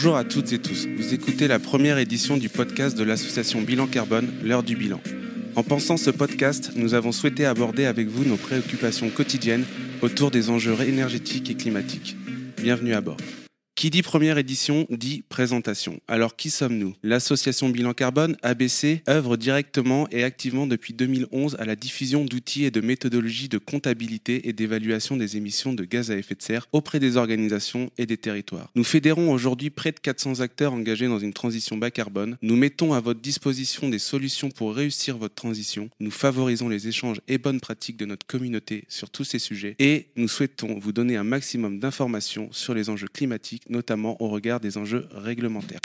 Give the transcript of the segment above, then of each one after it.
Bonjour à toutes et tous. Vous écoutez la première édition du podcast de l'association Bilan Carbone, l'heure du bilan. En pensant ce podcast, nous avons souhaité aborder avec vous nos préoccupations quotidiennes autour des enjeux énergétiques et climatiques. Bienvenue à bord. Qui dit première édition dit présentation. Alors qui sommes-nous? L'association Bilan Carbone, ABC, œuvre directement et activement depuis 2011 à la diffusion d'outils et de méthodologies de comptabilité et d'évaluation des émissions de gaz à effet de serre auprès des organisations et des territoires. Nous fédérons aujourd'hui près de 400 acteurs engagés dans une transition bas carbone. Nous mettons à votre disposition des solutions pour réussir votre transition. Nous favorisons les échanges et bonnes pratiques de notre communauté sur tous ces sujets et nous souhaitons vous donner un maximum d'informations sur les enjeux climatiques notamment au regard des enjeux réglementaires.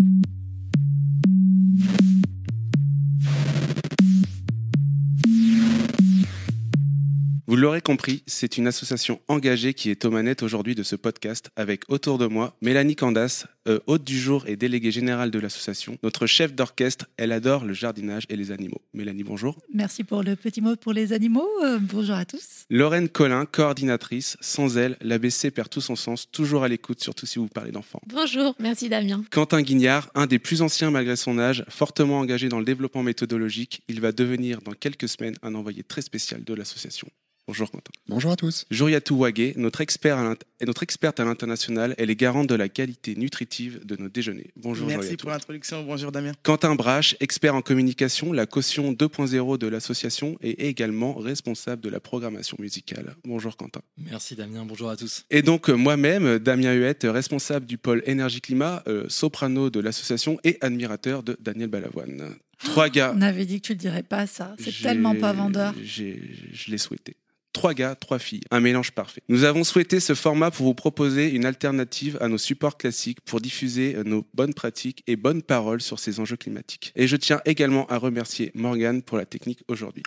Vous l'aurez compris, c'est une association engagée qui est aux manettes aujourd'hui de ce podcast avec autour de moi Mélanie Candas, euh, hôte du jour et déléguée générale de l'association. Notre chef d'orchestre, elle adore le jardinage et les animaux. Mélanie, bonjour. Merci pour le petit mot pour les animaux. Euh, bonjour à tous. Lorraine Collin, coordinatrice. Sans elle, l'ABC perd tout son sens, toujours à l'écoute, surtout si vous parlez d'enfants. Bonjour, merci Damien. Quentin Guignard, un des plus anciens malgré son âge, fortement engagé dans le développement méthodologique, il va devenir dans quelques semaines un envoyé très spécial de l'association. Bonjour Quentin. Bonjour à tous. Jouriatou Wagé, notre, expert notre experte à l'international, elle est garante de la qualité nutritive de nos déjeuners. Bonjour Merci pour l'introduction, bonjour Damien. Quentin Brache, expert en communication, la caution 2.0 de l'association et également responsable de la programmation musicale. Bonjour Quentin. Merci Damien, bonjour à tous. Et donc euh, moi-même, Damien Huette, responsable du pôle énergie-climat, euh, soprano de l'association et admirateur de Daniel Balavoine. Trois gars. On avait dit que tu ne dirais pas ça. C'est tellement pas vendeur. Je l'ai souhaité. Trois gars, trois filles, un mélange parfait. Nous avons souhaité ce format pour vous proposer une alternative à nos supports classiques pour diffuser nos bonnes pratiques et bonnes paroles sur ces enjeux climatiques. Et je tiens également à remercier Morgane pour la technique aujourd'hui.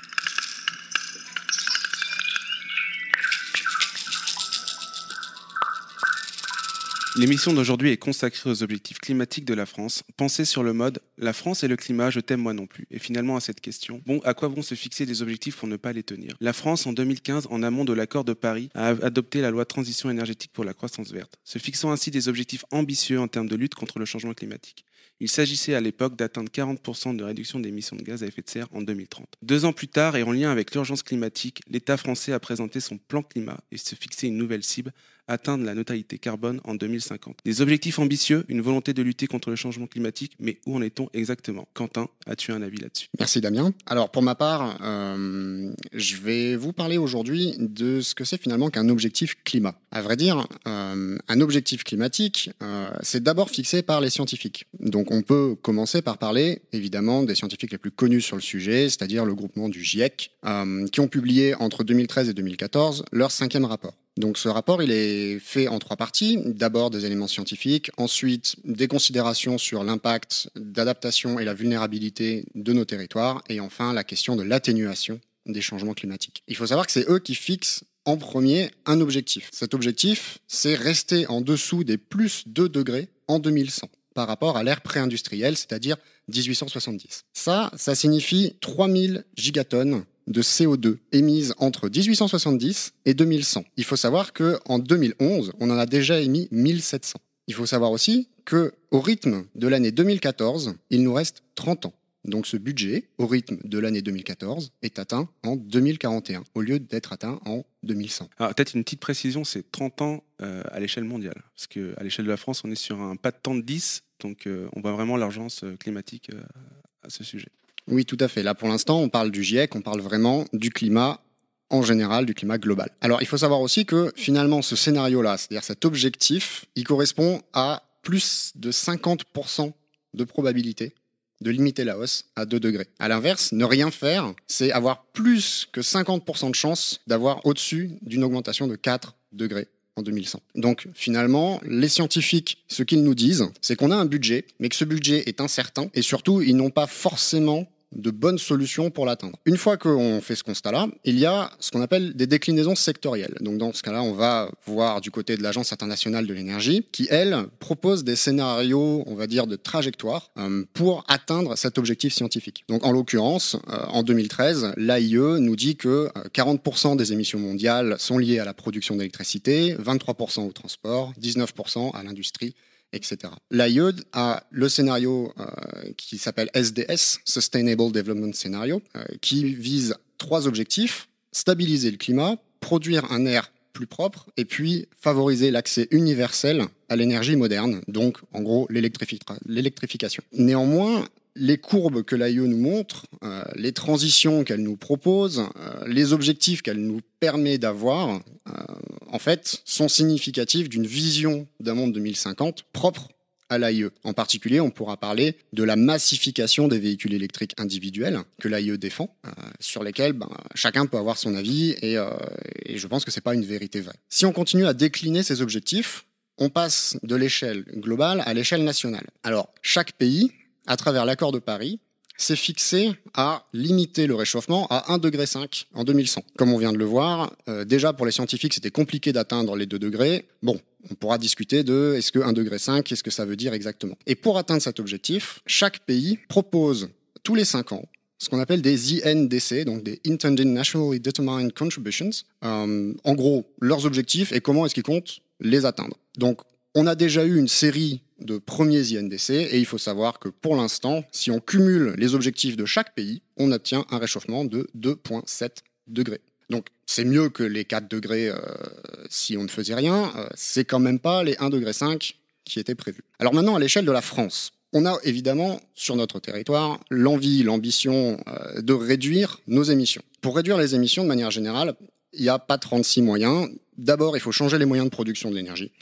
L'émission d'aujourd'hui est consacrée aux objectifs climatiques de la France. Pensez sur le mode La France et le climat, je t'aime moi non plus. Et finalement à cette question, bon, à quoi vont se fixer des objectifs pour ne pas les tenir? La France, en 2015, en amont de l'accord de Paris, a adopté la loi transition énergétique pour la croissance verte, se fixant ainsi des objectifs ambitieux en termes de lutte contre le changement climatique. Il s'agissait à l'époque d'atteindre 40% de réduction d'émissions de gaz à effet de serre en 2030. Deux ans plus tard, et en lien avec l'urgence climatique, l'État français a présenté son plan climat et se fixé une nouvelle cible atteindre la neutralité carbone en 2050. Des objectifs ambitieux, une volonté de lutter contre le changement climatique, mais où en est-on exactement? Quentin, as-tu un avis là-dessus? Merci Damien. Alors pour ma part, euh, je vais vous parler aujourd'hui de ce que c'est finalement qu'un objectif climat. À vrai dire, euh, un objectif climatique, euh, c'est d'abord fixé par les scientifiques. Donc on peut commencer par parler évidemment des scientifiques les plus connus sur le sujet, c'est-à-dire le groupement du GIEC, qui ont publié entre 2013 et 2014 leur cinquième rapport. Donc ce rapport, il est fait en trois parties. D'abord des éléments scientifiques, ensuite des considérations sur l'impact d'adaptation et la vulnérabilité de nos territoires, et enfin la question de l'atténuation des changements climatiques. Il faut savoir que c'est eux qui fixent en premier un objectif. Cet objectif, c'est rester en dessous des plus 2 degrés en 2100 par rapport à l'ère pré-industrielle, c'est-à-dire 1870. Ça, ça signifie 3000 gigatonnes de CO2 émises entre 1870 et 2100. Il faut savoir que en 2011, on en a déjà émis 1700. Il faut savoir aussi que au rythme de l'année 2014, il nous reste 30 ans. Donc ce budget, au rythme de l'année 2014, est atteint en 2041, au lieu d'être atteint en 2100. Alors peut-être une petite précision, c'est 30 ans euh, à l'échelle mondiale. Parce qu'à l'échelle de la France, on est sur un pas de temps de 10, donc euh, on voit vraiment l'urgence euh, climatique à ce sujet. Oui, tout à fait. Là, pour l'instant, on parle du GIEC, on parle vraiment du climat en général, du climat global. Alors, il faut savoir aussi que finalement, ce scénario-là, c'est-à-dire cet objectif, il correspond à plus de 50% de probabilité de limiter la hausse à 2 degrés. À l'inverse, ne rien faire, c'est avoir plus que 50% de chance d'avoir au-dessus d'une augmentation de 4 degrés en 2100. Donc finalement, les scientifiques, ce qu'ils nous disent, c'est qu'on a un budget, mais que ce budget est incertain, et surtout, ils n'ont pas forcément de bonnes solutions pour l'atteindre. Une fois qu'on fait ce constat-là, il y a ce qu'on appelle des déclinaisons sectorielles. Donc dans ce cas-là, on va voir du côté de l'Agence internationale de l'énergie, qui elle propose des scénarios, on va dire, de trajectoire euh, pour atteindre cet objectif scientifique. Donc en l'occurrence, euh, en 2013, l'AIE nous dit que 40% euh, des émissions mondiales sont liées à la production d'électricité, 23% au transport, 19% à l'industrie etc. A le scénario euh, qui s'appelle SDS, Sustainable Development Scenario, euh, qui vise trois objectifs, stabiliser le climat, produire un air plus propre et puis favoriser l'accès universel à l'énergie moderne, donc en gros l'électrification. Néanmoins, les courbes que l'AIE nous montre, euh, les transitions qu'elle nous propose, euh, les objectifs qu'elle nous permet d'avoir, euh, en fait, sont significatifs d'une vision d'un monde 2050 propre à l'AIE. En particulier, on pourra parler de la massification des véhicules électriques individuels que l'AIE défend, sur lesquels ben, chacun peut avoir son avis et, et je pense que c'est pas une vérité vraie. Si on continue à décliner ces objectifs, on passe de l'échelle globale à l'échelle nationale. Alors, chaque pays à travers l'accord de Paris, s'est fixé à limiter le réchauffement à 1,5 degré en 2100. Comme on vient de le voir, euh, déjà pour les scientifiques, c'était compliqué d'atteindre les 2 degrés. Bon, on pourra discuter de est-ce que 1,5 degré, qu'est-ce que ça veut dire exactement. Et pour atteindre cet objectif, chaque pays propose tous les 5 ans ce qu'on appelle des INDC, donc des Intended Nationally Determined Contributions. Euh, en gros, leurs objectifs et comment est-ce qu'ils comptent les atteindre. Donc, on a déjà eu une série de premiers INDC et il faut savoir que pour l'instant, si on cumule les objectifs de chaque pays, on obtient un réchauffement de 2,7 degrés. Donc c'est mieux que les 4 degrés euh, si on ne faisait rien, euh, c'est quand même pas les 1,5 degré qui étaient prévus. Alors maintenant à l'échelle de la France, on a évidemment sur notre territoire l'envie, l'ambition euh, de réduire nos émissions. Pour réduire les émissions de manière générale, il n'y a pas 36 moyens. D'abord, il faut changer les moyens de production de l'énergie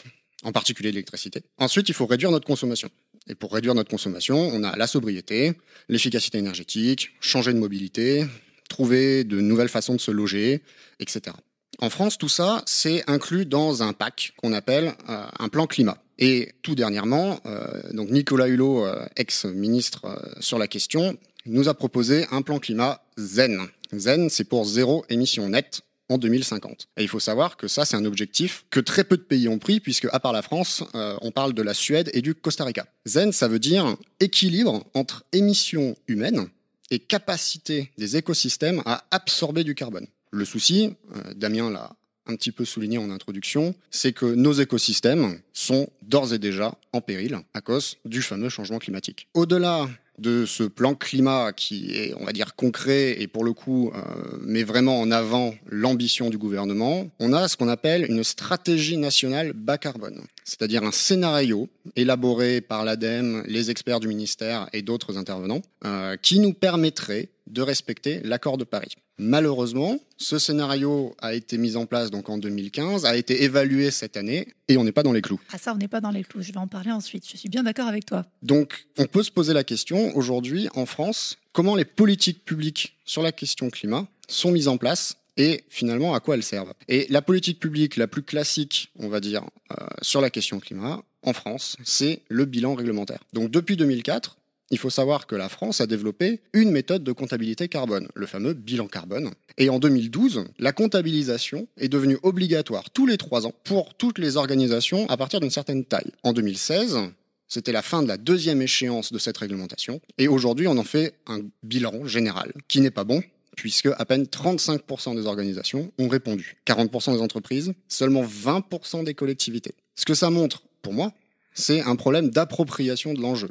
en particulier l'électricité. Ensuite, il faut réduire notre consommation. Et pour réduire notre consommation, on a la sobriété, l'efficacité énergétique, changer de mobilité, trouver de nouvelles façons de se loger, etc. En France, tout ça, c'est inclus dans un pack qu'on appelle euh, un plan climat. Et tout dernièrement, euh, donc Nicolas Hulot, euh, ex-ministre sur la question, nous a proposé un plan climat zen. Zen, c'est pour zéro émission nette en 2050. Et il faut savoir que ça, c'est un objectif que très peu de pays ont pris, puisque à part la France, euh, on parle de la Suède et du Costa Rica. Zen, ça veut dire équilibre entre émissions humaines et capacité des écosystèmes à absorber du carbone. Le souci, euh, Damien l'a un petit peu souligné en introduction, c'est que nos écosystèmes sont d'ores et déjà en péril à cause du fameux changement climatique. Au-delà de ce plan climat qui est, on va dire, concret et pour le coup euh, met vraiment en avant l'ambition du gouvernement, on a ce qu'on appelle une stratégie nationale bas carbone, c'est-à-dire un scénario élaboré par l'ADEME, les experts du ministère et d'autres intervenants, euh, qui nous permettrait de respecter l'accord de Paris. Malheureusement, ce scénario a été mis en place donc en 2015, a été évalué cette année et on n'est pas dans les clous. Ah ça, on n'est pas dans les clous. Je vais en parler ensuite. Je suis bien d'accord avec toi. Donc, on peut se poser la question aujourd'hui en France, comment les politiques publiques sur la question climat sont mises en place et finalement à quoi elles servent. Et la politique publique la plus classique, on va dire, euh, sur la question climat en France, c'est le bilan réglementaire. Donc depuis 2004, il faut savoir que la France a développé une méthode de comptabilité carbone, le fameux bilan carbone. Et en 2012, la comptabilisation est devenue obligatoire tous les trois ans pour toutes les organisations à partir d'une certaine taille. En 2016, c'était la fin de la deuxième échéance de cette réglementation. Et aujourd'hui, on en fait un bilan général, qui n'est pas bon, puisque à peine 35% des organisations ont répondu. 40% des entreprises, seulement 20% des collectivités. Ce que ça montre, pour moi, c'est un problème d'appropriation de l'enjeu.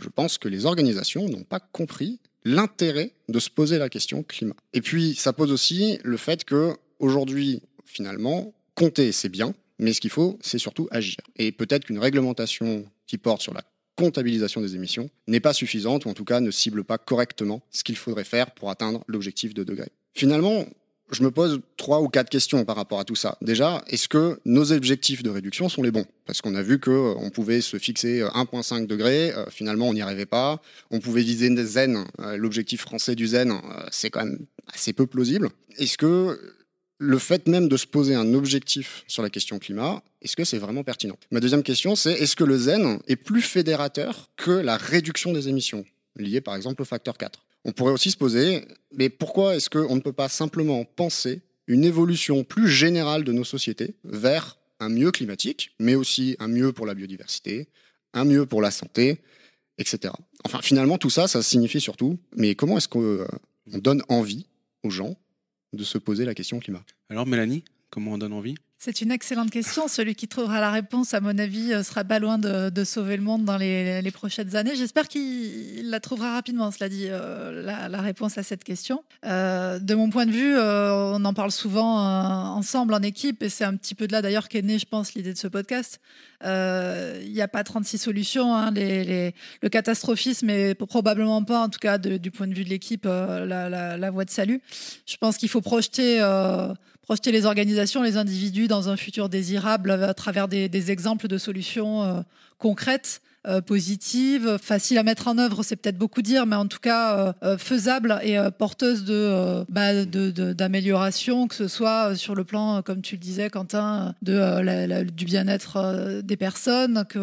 Je pense que les organisations n'ont pas compris l'intérêt de se poser la question climat. Et puis, ça pose aussi le fait que aujourd'hui, finalement, compter, c'est bien, mais ce qu'il faut, c'est surtout agir. Et peut-être qu'une réglementation qui porte sur la comptabilisation des émissions n'est pas suffisante, ou en tout cas ne cible pas correctement ce qu'il faudrait faire pour atteindre l'objectif de degré. Finalement, je me pose trois ou quatre questions par rapport à tout ça. Déjà, est-ce que nos objectifs de réduction sont les bons? Parce qu'on a vu que euh, on pouvait se fixer 1,5 euh, degré, euh, finalement on n'y arrivait pas. On pouvait viser des zen, l'objectif français du zen, c'est quand même assez peu plausible. Est-ce que le fait même de se poser un objectif sur la question climat, est-ce que c'est vraiment pertinent? Ma deuxième question, c'est est-ce que le zen est plus fédérateur que la réduction des émissions, liée par exemple au facteur 4 on pourrait aussi se poser, mais pourquoi est-ce qu'on ne peut pas simplement penser une évolution plus générale de nos sociétés vers un mieux climatique, mais aussi un mieux pour la biodiversité, un mieux pour la santé, etc. Enfin, finalement, tout ça, ça signifie surtout, mais comment est-ce qu'on euh, donne envie aux gens de se poser la question climat? Alors, Mélanie, comment on donne envie? C'est une excellente question. Celui qui trouvera la réponse, à mon avis, euh, sera pas loin de, sauver le monde dans les, prochaines années. J'espère qu'il la trouvera rapidement, cela dit, euh, la, réponse à cette question. Euh, de mon point de vue, on en parle souvent ensemble, en équipe, et c'est un petit peu de là d'ailleurs qu'est née, je pense, l'idée de ce podcast. Il n'y a pas 36 solutions. Hein. le catastrophisme est probablement pas, en tout cas du point de vue de l'équipe, la, la, voie de salut. Je pense qu'il faut projeter projeter les organisations, les individus dans un futur désirable à travers des, exemples de solutions euh, concrètes euh, positive, facile à mettre en œuvre, c'est peut-être beaucoup dire, mais en tout cas euh, euh, faisable et porteuse bah, de, d'amélioration, que ce soit sur le plan, comme tu le disais, Quentin, de, du bien-être des personnes, que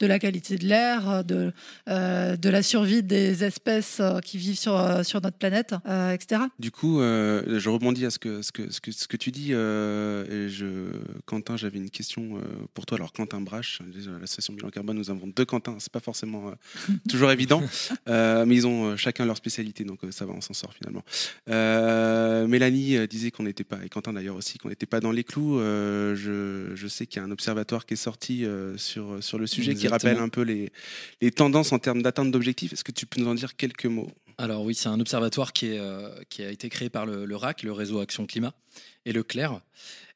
de la qualité de l'air, de, de la survie des espèces qui vivent sur, sur notre planète, etc. Du coup, je rebondis à ce que, ce que, ce que, ce que tu dis. Quentin, j'avais une question pour toi. Alors, Quentin Brache, l'association Bilan Carbone, nous avons deux Quentin, c'est pas forcément euh, toujours évident, euh, mais ils ont euh, chacun leur spécialité, donc ça va, on s'en sort finalement. Mélanie disait qu'on n'était pas, et Quentin d'ailleurs aussi, qu'on n'était pas dans les clous. Je, je, sais qu'il y a un observatoire qui est sorti sur, sur le sujet qui rappelle un peu les, les tendances en termes d'atteinte d'objectifs. Est-ce que tu peux nous en dire quelques mots? Alors oui, c'est un observatoire qui, est, qui, a été créé par le, le, RAC, le réseau Action Climat, et le CLER.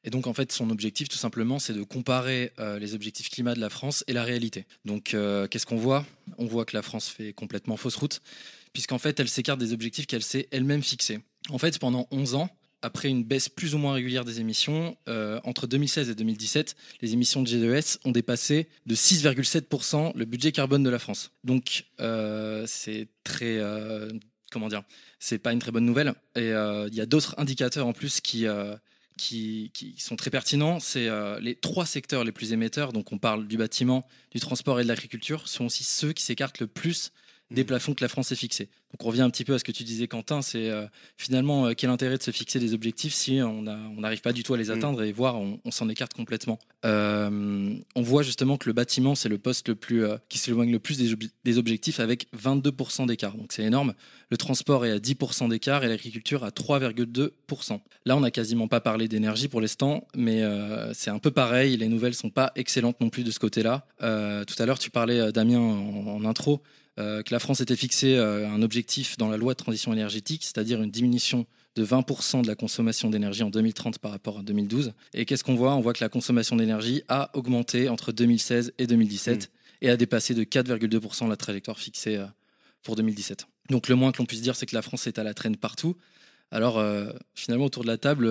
Et donc, en fait, son objectif, tout simplement, c'est de comparer euh, les objectifs climat de la France et la réalité. Donc, euh, qu'est-ce qu'on voit? On voit que la France fait complètement fausse route, puisqu'en fait, elle s'écarte des objectifs qu'elle s'est elle-même fixés. En fait, pendant 11 ans, après une baisse plus ou moins régulière des émissions, euh, entre 2016 et 2017, les émissions de G2S ont dépassé de 6,7% le budget carbone de la France. Donc, c'est très comment dire, c'est pas une très bonne nouvelle. Et il y a d'autres indicateurs en plus qui, qui, sont très pertinents. C'est euh, les trois secteurs les plus émetteurs, donc on parle du bâtiment, du transport et de l'agriculture, sont aussi ceux qui s'écartent le plus des mmh. plafonds que la France s'est fixés. Donc on revient un petit peu à ce que tu disais Quentin, c'est euh, finalement euh, quel intérêt de se fixer des objectifs si on n'arrive pas du tout à les mmh. atteindre et voir on, s'en écarte complètement. on voit justement que le bâtiment c'est le poste le plus qui s'éloigne le plus des, des, objectifs avec 22% d'écart. Donc c'est énorme. Le transport est à 10% d'écart et l'agriculture à 3,2%. Là on n'a quasiment pas parlé d'énergie pour l'instant, mais c'est un peu pareil. Les nouvelles sont pas excellentes non plus de ce côté-là. tout à l'heure tu parlais Damien en intro. Euh, que la France était fixé euh, un objectif dans la loi de transition énergétique, c'est-à-dire une diminution de 20% de la consommation d'énergie en 2030 par rapport à 2012. Et qu'est-ce qu'on voit? On voit que la consommation d'énergie a augmenté entre 2016 et 2017 mm. et a dépassé de 4,2% la trajectoire fixée euh, pour 2017. Donc le moins que l'on puisse dire, c'est que la France est à la traîne partout. Alors finalement, autour de la table,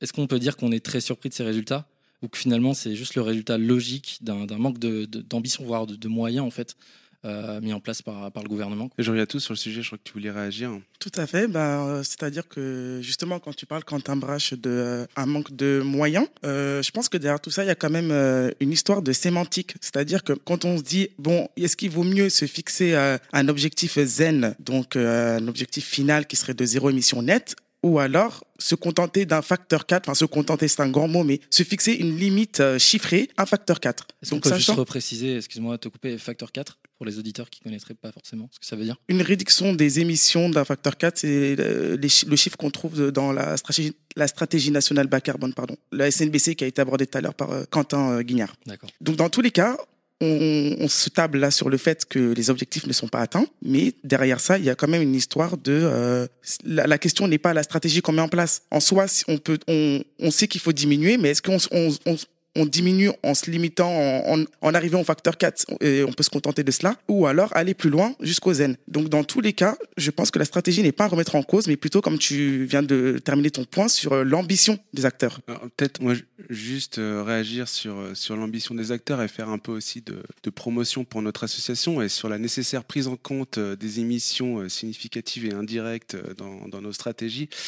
est-ce qu'on peut dire qu'on est très surpris de ces résultats? Ou que finalement c'est juste le résultat logique d'un manque d'ambition, voire de, de, moyens en fait euh, mis en place par, par le gouvernement. Je reviens tous sur le sujet, je crois que tu voulais réagir. Tout à fait. Ben, C'est-à-dire que justement, quand tu parles, quand un brache d'un euh, manque de moyens, euh, je pense que derrière tout ça, il y a quand même une histoire de sémantique. C'est-à-dire que quand on se dit, bon, est-ce qu'il vaut mieux se fixer un objectif zen, donc un objectif final qui serait de zéro émission nette, ou alors se contenter d'un facteur 4, enfin se contenter c'est un grand mot, mais se fixer une limite chiffrée, un facteur 4. Est-ce qu'on peut juste repréciser, excuse-moi, te couper, facteur 4 pour les auditeurs qui ne connaîtraient pas forcément ce que ça veut dire Une réduction des émissions d'un facteur 4, c'est le, chiffre qu'on trouve dans la stratégie, la stratégie nationale bas carbone, pardon, la SNBC qui a été abordée tout à l'heure par euh, Quentin euh, Guignard. Donc dans tous les cas, on, se table là sur le fait que les objectifs ne sont pas atteints, mais derrière ça, il y a quand même une histoire de euh, la, question n'est pas la stratégie qu'on met en place. En soi, on peut, on, on sait qu'il faut diminuer, mais est-ce qu'on on, on diminue en se limitant, en, arrivant au facteur 4, et on peut se contenter de cela, ou alors aller plus loin jusqu'au zen. Donc dans tous les cas, je pense que la stratégie n'est pas à remettre en cause, mais plutôt comme tu viens de terminer ton point sur euh, l'ambition des acteurs. Peut-être moi juste euh, réagir sur, euh, sur l'ambition des acteurs et faire un peu aussi de, promotion pour notre association et sur la nécessaire prise en compte des émissions significatives et indirectes dans, nos stratégies.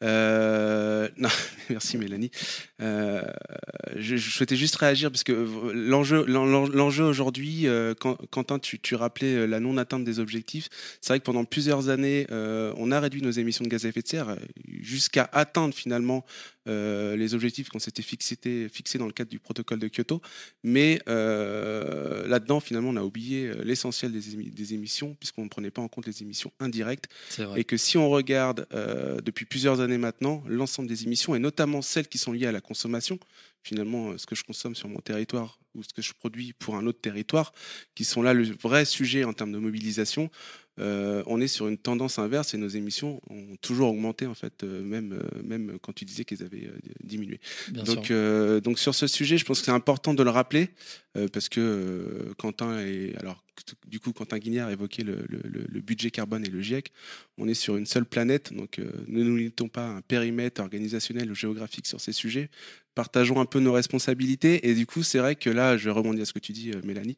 Non, merci Mélanie. Souhaitais juste réagir parce que l'enjeu, l'enjeu aujourd'hui, euh, Quentin, tu, tu, rappelais la non-atteinte des objectifs. C'est vrai que pendant plusieurs années, on a réduit nos émissions de gaz à effet de serre jusqu'à atteindre finalement euh, les objectifs qu'on s'était fixés, fixés dans le cadre du protocole de Kyoto. Mais euh, là-dedans, finalement, on a oublié euh, l'essentiel des, émissions, puisqu'on ne prenait pas en compte les émissions indirectes. Et que si on regarde depuis plusieurs années maintenant, l'ensemble des émissions, et notamment celles qui sont liées à la consommation, finalement ce que je consomme sur mon territoire ou ce que je produis pour un autre territoire, qui sont là le vrai sujet en termes de mobilisation, euh, on est sur une tendance inverse et nos émissions ont toujours augmenté en fait, euh, même, euh, même quand tu disais qu'ils avaient diminué. donc, donc sur ce sujet, je pense que c'est important de le rappeler parce que Quentin et alors du coup Quentin Guignard évoquait le, le, budget carbone et le GIEC. On est sur une seule planète, donc ne nous limitons pas à un périmètre organisationnel ou géographique sur ces sujets. Partageons un peu nos responsabilités et du coup c'est vrai que là, je rebondis à ce que tu dis, Mélanie.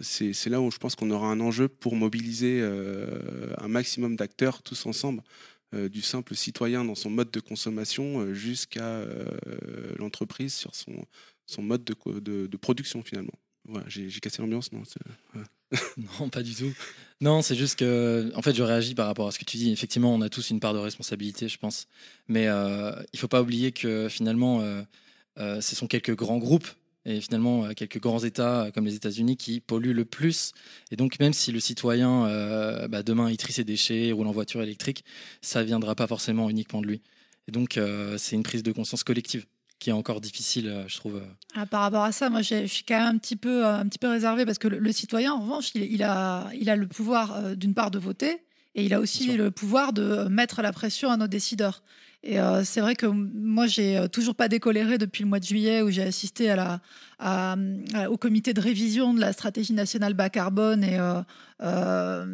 c'est là où je pense qu'on aura un enjeu pour mobiliser euh, un maximum d'acteurs tous ensemble, euh, du simple citoyen dans son mode de consommation euh, jusqu'à l'entreprise sur son, son mode de, de, production finalement. J'ai cassé l'ambiance, non Non, pas du tout. Non, c'est juste que, en fait, je réagis par rapport à ce que tu dis. Effectivement, on a tous une part de responsabilité, je pense. Mais euh, il faut pas oublier que finalement, ce sont quelques grands groupes et finalement euh, quelques grands États euh, comme les États-Unis qui polluent le plus. Et donc même si le citoyen euh, bah, demain il trie ses déchets, roule en voiture électrique, ça viendra pas forcément uniquement de lui. Et donc c'est une prise de conscience collective qui est encore difficile, je trouve. Ah, par rapport à ça, moi, je suis quand même un petit peu, un petit peu réservé parce que le, citoyen, en revanche, il, a, il a le pouvoir, d'une part, de voter et il a aussi le pouvoir de mettre la pression à nos décideurs. Et euh, c'est vrai que moi, j'ai euh, toujours pas décoléré depuis le mois de juillet où j'ai assisté à la, à, au comité de révision de la stratégie nationale bas carbone et euh, euh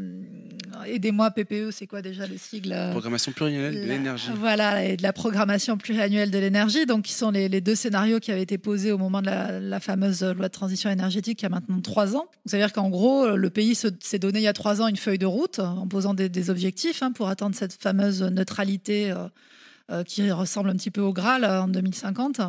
aidez-moi PPE, c'est quoi déjà les sigles Programmation pluriannuelle de l'énergie. Voilà, et de la programmation pluriannuelle de l'énergie, donc qui sont les, les, deux scénarios qui avaient été posés au moment de la, la, fameuse loi de transition énergétique il y a maintenant trois ans. C'est-à-dire qu'en gros, le pays s'est donné il y a trois ans une feuille de route en posant des, des objectifs hein, pour atteindre cette fameuse neutralité. Euh, qui ressemble un petit peu au Graal euh, en 2050.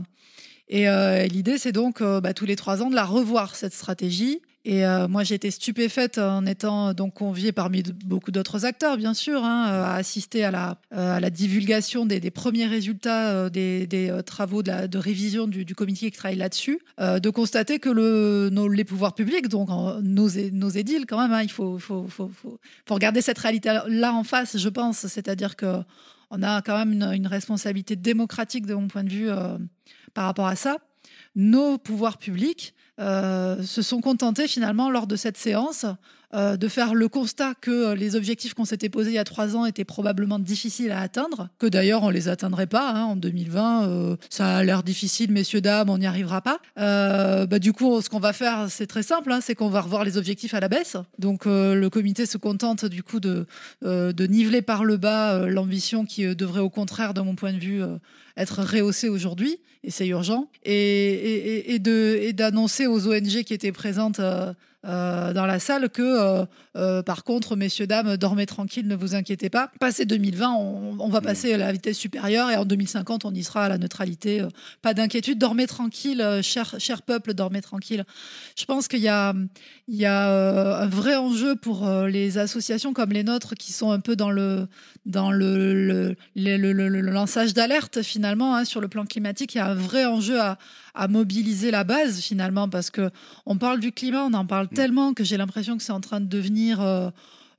Euh, et l'idée, c'est donc bah, tous les trois ans de la revoir cette stratégie. Et moi, j'ai été stupéfaite en étant donc conviée parmi beaucoup d'autres acteurs, bien sûr, hein, à assister à la, à la divulgation des, premiers résultats des, travaux de, révision du, comité qui travaille là-dessus, de constater que les pouvoirs publics, donc nos, nos édiles quand même, hein, il faut, faut, faut, faut, regarder cette réalité-là en face, je pense. C'est-à-dire que on a quand même une, responsabilité démocratique de mon point de vue euh, par rapport à ça. Nos pouvoirs publics euh, se sont contentés finalement lors de cette séance euh, de faire le constat que les objectifs qu'on s'était posés il y a trois ans étaient probablement difficiles à atteindre, que d'ailleurs on les atteindrait pas hein, en 2020. Euh, ça a l'air difficile, messieurs dames, on n'y arrivera pas. Euh, bah, du coup, ce qu'on va faire, c'est très simple, hein, c'est qu'on va revoir les objectifs à la baisse. Donc le comité se contente du coup de, de niveler par le bas l'ambition qui devrait au contraire, de mon point de vue, être rehaussée aujourd'hui, et c'est urgent, et, et, et d'annoncer aux ONG qui étaient présentes euh, dans la salle que, euh, euh, par contre, messieurs, dames, dormez tranquille, ne vous inquiétez pas. Passé 2020, on, va mm. passer à la vitesse supérieure et en 2050, on y sera à la neutralité. pas d'inquiétude, dormez tranquille, cher, cher peuple, dormez tranquille. Je pense qu'il y a un vrai enjeu pour les associations comme les nôtres qui sont un peu dans le, dans le, le, lançage d'alerte finalement hein, sur le plan climatique. Il y a un vrai enjeu à, à mobiliser la base finalement parce que on parle du climat, on en parle mm. tellement que j'ai l'impression que c'est en train de devenir euh,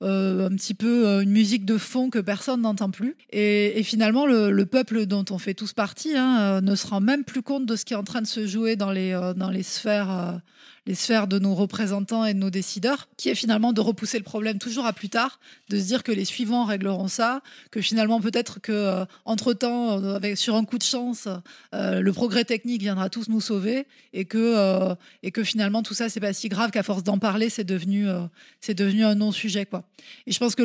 euh, un petit peu euh, une musique de fond que personne n'entend plus. Et, finalement, le, peuple dont on fait tous partie hein, ne se rend même plus compte de ce qui est en train de se jouer dans les, dans les sphères les sphères de nos représentants et de nos décideurs, qui est finalement de repousser le problème toujours à plus tard, de se dire que les suivants régleront ça, que finalement peut-être que euh, entre temps, euh, sur un coup de chance, euh, le progrès technique viendra tous nous sauver, et que et que finalement tout ça c'est pas si grave qu'à force d'en parler, c'est devenu c'est devenu un non sujet quoi. Et je pense que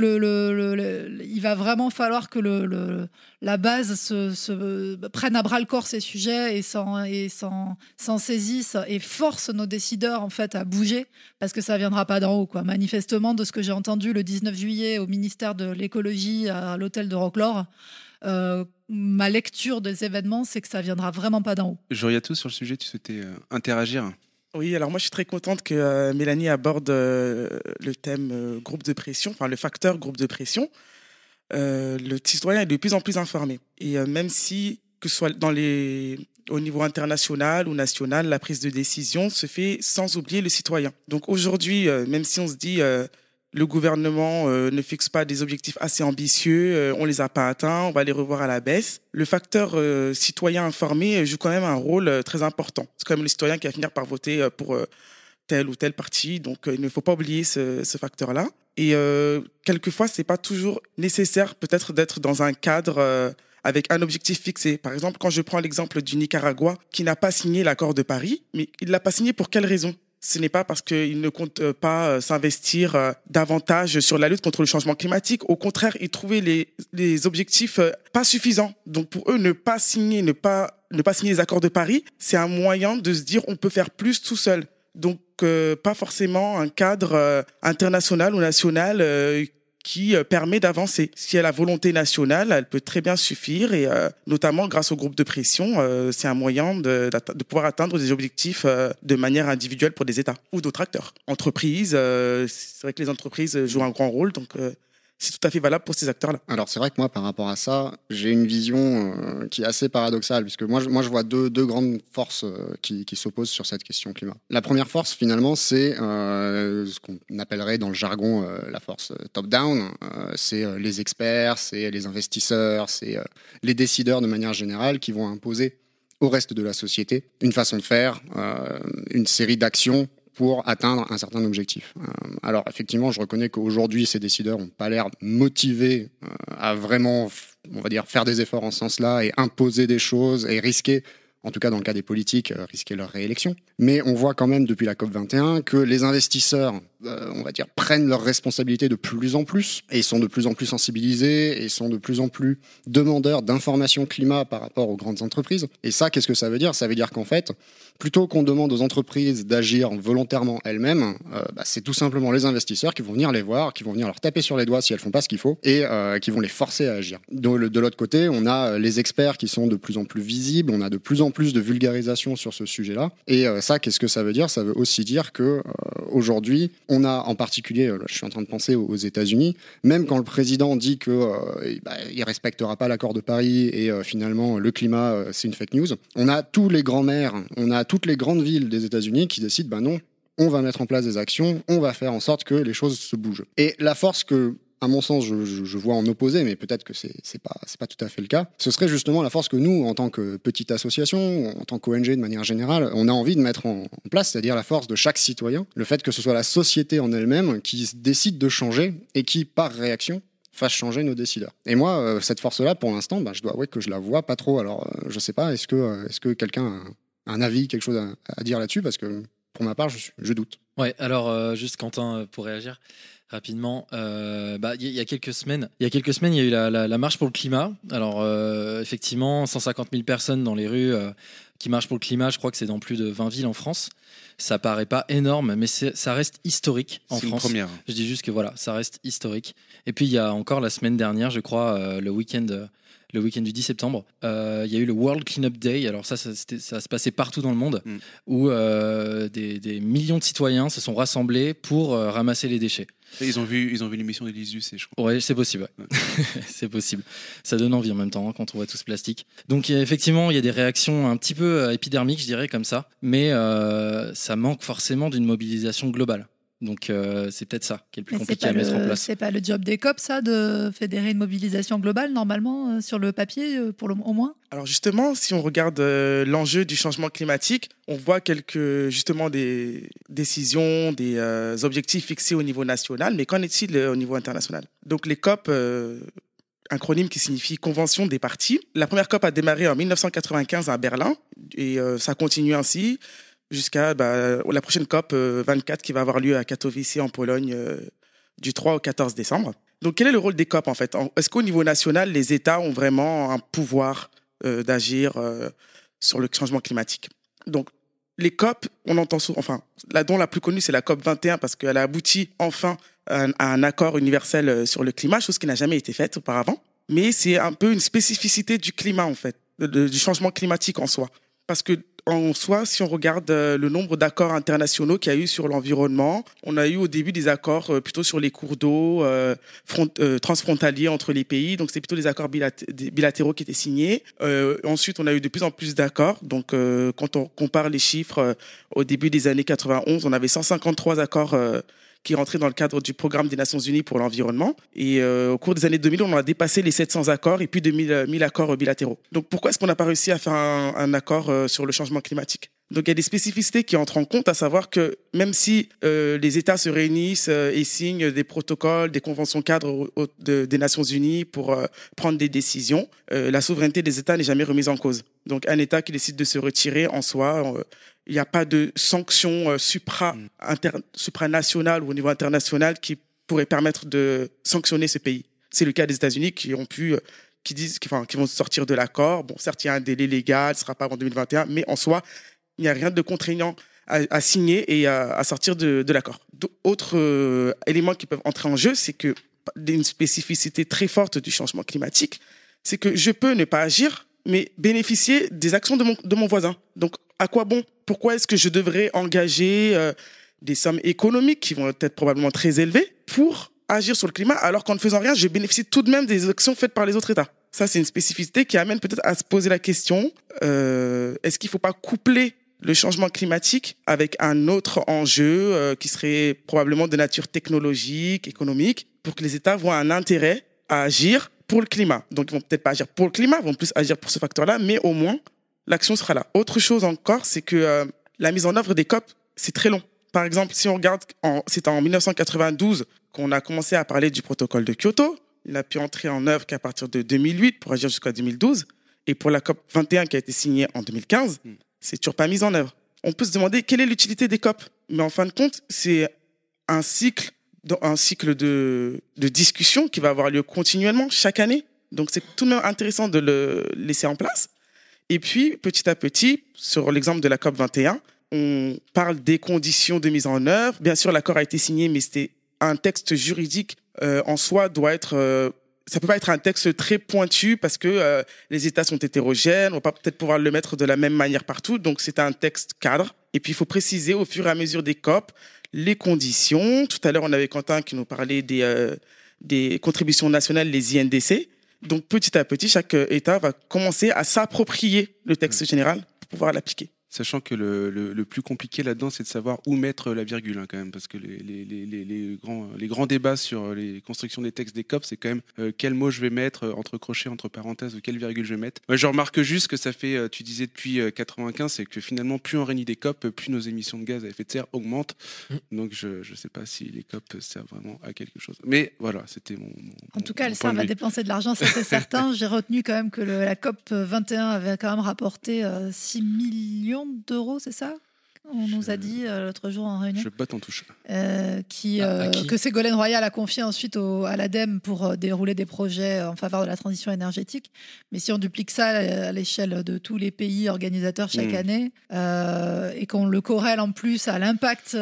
il va vraiment falloir que le, la base se, se, prenne à bras le corps ces sujets et s'en et s'en saisisse et force nos décideurs en fait à bouger parce que ça viendra pas d'en haut quoi. Manifestement de ce que j'ai entendu le 19 juillet au ministère de l'écologie à l'hôtel de Rocklore, euh, ma lecture des événements c'est que ça viendra vraiment pas d'en haut. tout sur le sujet, tu souhaitais euh, interagir? Oui, alors moi je suis très contente que euh, Mélanie aborde le thème groupe de pression, enfin le facteur groupe de pression. Le citoyen est de plus en plus informé. Et même si, que ce soit dans les au niveau international ou national, la prise de décision se fait sans oublier le citoyen. Donc aujourd'hui, euh, même si on se dit euh, le gouvernement ne fixe pas des objectifs assez ambitieux, on les a pas atteints, on va les revoir à la baisse. Le facteur citoyen informé joue quand même un rôle très important. C'est quand même le citoyen qui va finir par voter pour tel ou tel parti, donc il ne faut pas oublier ce facteur-là. Et quelquefois, c'est pas toujours nécessaire peut-être d'être dans un cadre avec un objectif fixé. Par exemple, quand je prends l'exemple du Nicaragua qui n'a pas signé l'accord de Paris, mais il l'a pas signé pour quelle raison? Ce n'est pas parce qu'il ne compte euh, pas euh, s'investir euh, davantage sur la lutte contre le changement climatique. Au contraire, ils trouvaient les, les objectifs pas suffisants. Donc pour eux, ne pas signer, ne pas, ne pas signer les accords de Paris, c'est un moyen de se dire on peut faire plus tout seul. Donc pas forcément un cadre international ou national qui euh, permet d'avancer. Si elle a volonté nationale, elle peut très bien suffire et euh, notamment grâce au groupe de pression, euh, c'est un moyen de, de, pouvoir atteindre des objectifs de manière individuelle pour des États ou d'autres acteurs. Entreprises, c'est vrai que les entreprises jouent un grand rôle, donc c'est tout à fait valable pour ces acteurs-là. Alors c'est vrai que moi, par rapport à ça, j'ai une vision euh, qui est assez paradoxale, puisque moi, je, moi, je vois deux, deux grandes forces euh, qui, qui s'opposent sur cette question climat. La première force, finalement, c'est euh, ce qu'on appellerait dans le jargon la force top-down. c'est les experts, c'est les investisseurs, c'est les décideurs de manière générale qui vont imposer au reste de la société une façon de faire, une série d'actions pour atteindre un certain objectif. Euh, alors effectivement, je reconnais qu'aujourd'hui, ces décideurs n'ont pas l'air motivés euh, à vraiment, on va dire, faire des efforts en ce sens-là et imposer des choses et risquer en tout cas dans le cas des politiques, euh, risquer leur réélection. Mais on voit quand même depuis la COP21 que les investisseurs, on va dire, prennent leurs responsabilités de plus en plus et sont de plus en plus sensibilisés et sont de plus en plus demandeurs d'informations climat par rapport aux grandes entreprises. Et ça, qu'est-ce que ça veut dire? Ça veut dire qu'en fait, plutôt qu'on demande aux entreprises d'agir volontairement elles-mêmes, euh, bah, c'est tout simplement les investisseurs qui vont venir les voir, qui vont venir leur taper sur les doigts si elles font pas ce qu'il faut et euh, qui vont les forcer à agir. De, de l'autre côté, on a euh, les experts qui sont de plus en plus visibles, on a de plus en plus de vulgarisation sur ce sujet-là. Et ça, qu'est-ce que ça veut dire? Ça veut aussi dire que aujourd'hui, on a en particulier, je suis en train de penser aux États-Unis, même quand le président dit que bah, il respectera pas l'accord de Paris et finalement le climat c'est une fake news, on a tous les grands-mères, on a toutes les grandes villes des États-Unis qui décident, ben non, on va mettre en place des actions, on va faire en sorte que les choses se bougent. Et la force que à mon sens, je, vois en opposé, mais peut-être que c'est n'est pas tout à fait le cas. Ce serait justement la force que nous, en tant que petite association, en tant qu'ONG de manière générale, on a envie de mettre en, place, c'est-à-dire la force de chaque citoyen, le fait que ce soit la société en elle-même qui décide de changer et qui, par réaction, fasse changer nos décideurs. Et moi, euh, cette force-là, pour l'instant, bah, je dois avouer que je la vois pas trop. Alors, euh, je sais pas, est-ce que, euh, quelqu'un un avis, quelque chose à, dire là-dessus? Parce que pour ma part, je, je doute. Ouais, alors euh, juste Quentin pour réagir rapidement. Euh, bah, il y, a quelques semaines, il y a quelques semaines, il y a eu la, marche pour le climat. Alors effectivement, 150 000 personnes dans les rues qui marchent pour le climat. Je crois que c'est dans plus de 20 villes en France. Ça paraît pas énorme, mais ça reste historique en France. Une première. Je dis juste que voilà, ça reste historique. Et puis il y a encore la semaine dernière, je crois, le week-end le week-end du 10 septembre, euh, il y a eu le World Cleanup Day. Alors ça, ça, ça se passait partout dans le monde, mm. où euh, des, millions de citoyens se sont rassemblés pour euh, ramasser les déchets. ils ont vu, ils ont vu l'émission d'Elysius, je crois. Ouais, c'est possible. c'est possible. Ça donne envie en même temps hein, quand on voit tout ce plastique. Donc effectivement, il y a des réactions un petit peu épidermiques, je dirais comme ça, mais ça manque forcément d'une mobilisation globale. Donc euh, c'est peut-être ça qui est le plus compliqué à mettre en place. C'est pas le job des COP, ça, de fédérer une mobilisation globale, normalement, euh, sur le papier, euh, pour le, au moins Alors justement, si on regarde l'enjeu du changement climatique, on voit quelques, justement, des décisions, des objectifs fixés au niveau national, mais qu'en est-il au niveau international? Donc les COP, un acronyme qui signifie Convention des parties. La première COP a démarré en 1995 à Berlin, et ça continue ainsi jusqu'à bah, la prochaine COP 24 euh, qui va avoir lieu à Katowice en Pologne euh, du 3 au 14 décembre. Donc quel est le rôle des COP en fait? Est-ce qu'au niveau national, les États ont vraiment un pouvoir euh, d'agir sur le changement climatique? Donc les COP, on entend souvent, enfin, la dont la plus connue c'est la COP 21 parce qu'elle a abouti enfin à un, accord universel sur le climat, chose qui n'a jamais été faite auparavant. Mais c'est un peu une spécificité du climat en fait, du changement climatique en soi, parce que en soi, si on regarde euh, le nombre d'accords internationaux qu'il y a eu sur l'environnement, on a eu au début des accords euh, plutôt sur les cours d'eau euh, transfrontaliers entre les pays. Donc, c'est plutôt des accords bilatéraux qui étaient signés. ensuite, on a eu de plus en plus d'accords. Donc, quand on compare les chiffres, au début des années 91, on avait 153 accords qui rentré dans le cadre du programme des Nations Unies pour l'environnement. Et euh, au cours des années 2000, on a dépassé les 700 accords et plus de 1000, 1000 accords bilatéraux. Donc pourquoi est-ce qu'on n'a pas réussi à faire un, accord euh, sur le changement climatique? Donc il y a des spécificités qui entrent en compte, à savoir que même si euh, les États se réunissent et signent des protocoles, des conventions cadres des Nations Unies pour prendre des décisions, la souveraineté des États n'est jamais remise en cause. Donc un État qui décide de se retirer en soi, il n'y a pas de sanctions euh, supra, mm. inter, supranationales ou au niveau international qui pourraient permettre de sanctionner ce pays. C'est le cas des États-Unis qui ont pu, euh, qui disent, qui, enfin, qui vont sortir de l'accord. Bon, certes, il y a un délai légal, ce sera pas avant 2021, mais en soi, il n'y a rien de contraignant à, signer et à, sortir de, l'accord. Autre euh, élément qui peuvent entrer en jeu, c'est que une spécificité très forte du changement climatique, c'est que je peux ne pas agir, mais bénéficier des actions de mon, de mon voisin. Donc, à quoi bon? Pourquoi est-ce que je devrais engager euh, des sommes économiques qui vont être probablement très élevées pour agir sur le climat alors qu'en ne faisant rien, je bénéficie tout de même des actions faites par les autres États? Ça, c'est une spécificité qui amène peut-être à se poser la question euh, est-ce qu'il ne faut pas coupler le changement climatique avec un autre enjeu euh, qui serait probablement de nature technologique, économique, pour que les États voient un intérêt à agir pour le climat. Donc, ils vont peut-être pas agir pour le climat, ils vont plus agir pour ce facteur-là, mais au moins, l'action sera là. Autre chose encore, c'est que euh, la mise en œuvre des COP, c'est très long. Par exemple, si on regarde, c'est en 1992 qu'on a commencé à parler du protocole de Kyoto. Il a pu entrer en œuvre qu'à partir de 2008 pour agir jusqu'à 2012. Et pour la COP 21 qui a été signée en 2015, hmm. C'est toujours pas mis en œuvre. On peut se demander quelle est l'utilité des COP. Mais en fin de compte, c'est un cycle, un cycle de, discussion qui va avoir lieu continuellement chaque année. Donc c'est tout de même intéressant de le laisser en place. Et puis, petit à petit, sur l'exemple de la COP 21, on parle des conditions de mise en œuvre. Bien sûr, l'accord a été signé, mais c'était un texte juridique euh, en soi doit être. Euh, ça peut pas être un texte très pointu parce que euh, les États sont hétérogènes. On va pas peut-être pouvoir le mettre de la même manière partout. Donc, c'est un texte cadre. Et puis, il faut préciser au fur et à mesure des COP les conditions. Tout à l'heure, on avait Quentin qui nous parlait des des contributions nationales, les INDC. Donc petit à petit, chaque État va commencer à s'approprier le texte mm. général pour pouvoir l'appliquer. Sachant que le, le, plus compliqué là-dedans, c'est de savoir où mettre la virgule, hein, quand même, parce que les, les, les, les, grands, les grands débats sur les constructions des textes des COP, c'est quand même euh, quel mot je vais mettre euh, entre crochets, entre parenthèses, ou quelle virgule je vais mettre. Moi, je remarque juste que ça fait, euh, tu disais depuis 95, c'est que finalement, plus on réunit des COP, plus nos émissions de gaz à effet de serre augmentent. Mm. Donc, je ne sais pas si les COP servent vraiment à quelque chose. Mais voilà, c'était mon, En tout cas, ça va dépenser de l'argent, ça c'est certain. J'ai retenu quand même que la COP 21 avait quand même rapporté 6 millions d'euros, c'est ça? On nous a dit euh, l'autre jour en réunion. Je touche. Euh, qui, euh, que Ségolène Royal a confié ensuite au, à l'ADEME pour dérouler des projets en faveur de la transition énergétique. Mais si on duplique ça à l'échelle de tous les pays organisateurs chaque hmm. année et qu'on le corrèle en plus à l'impact,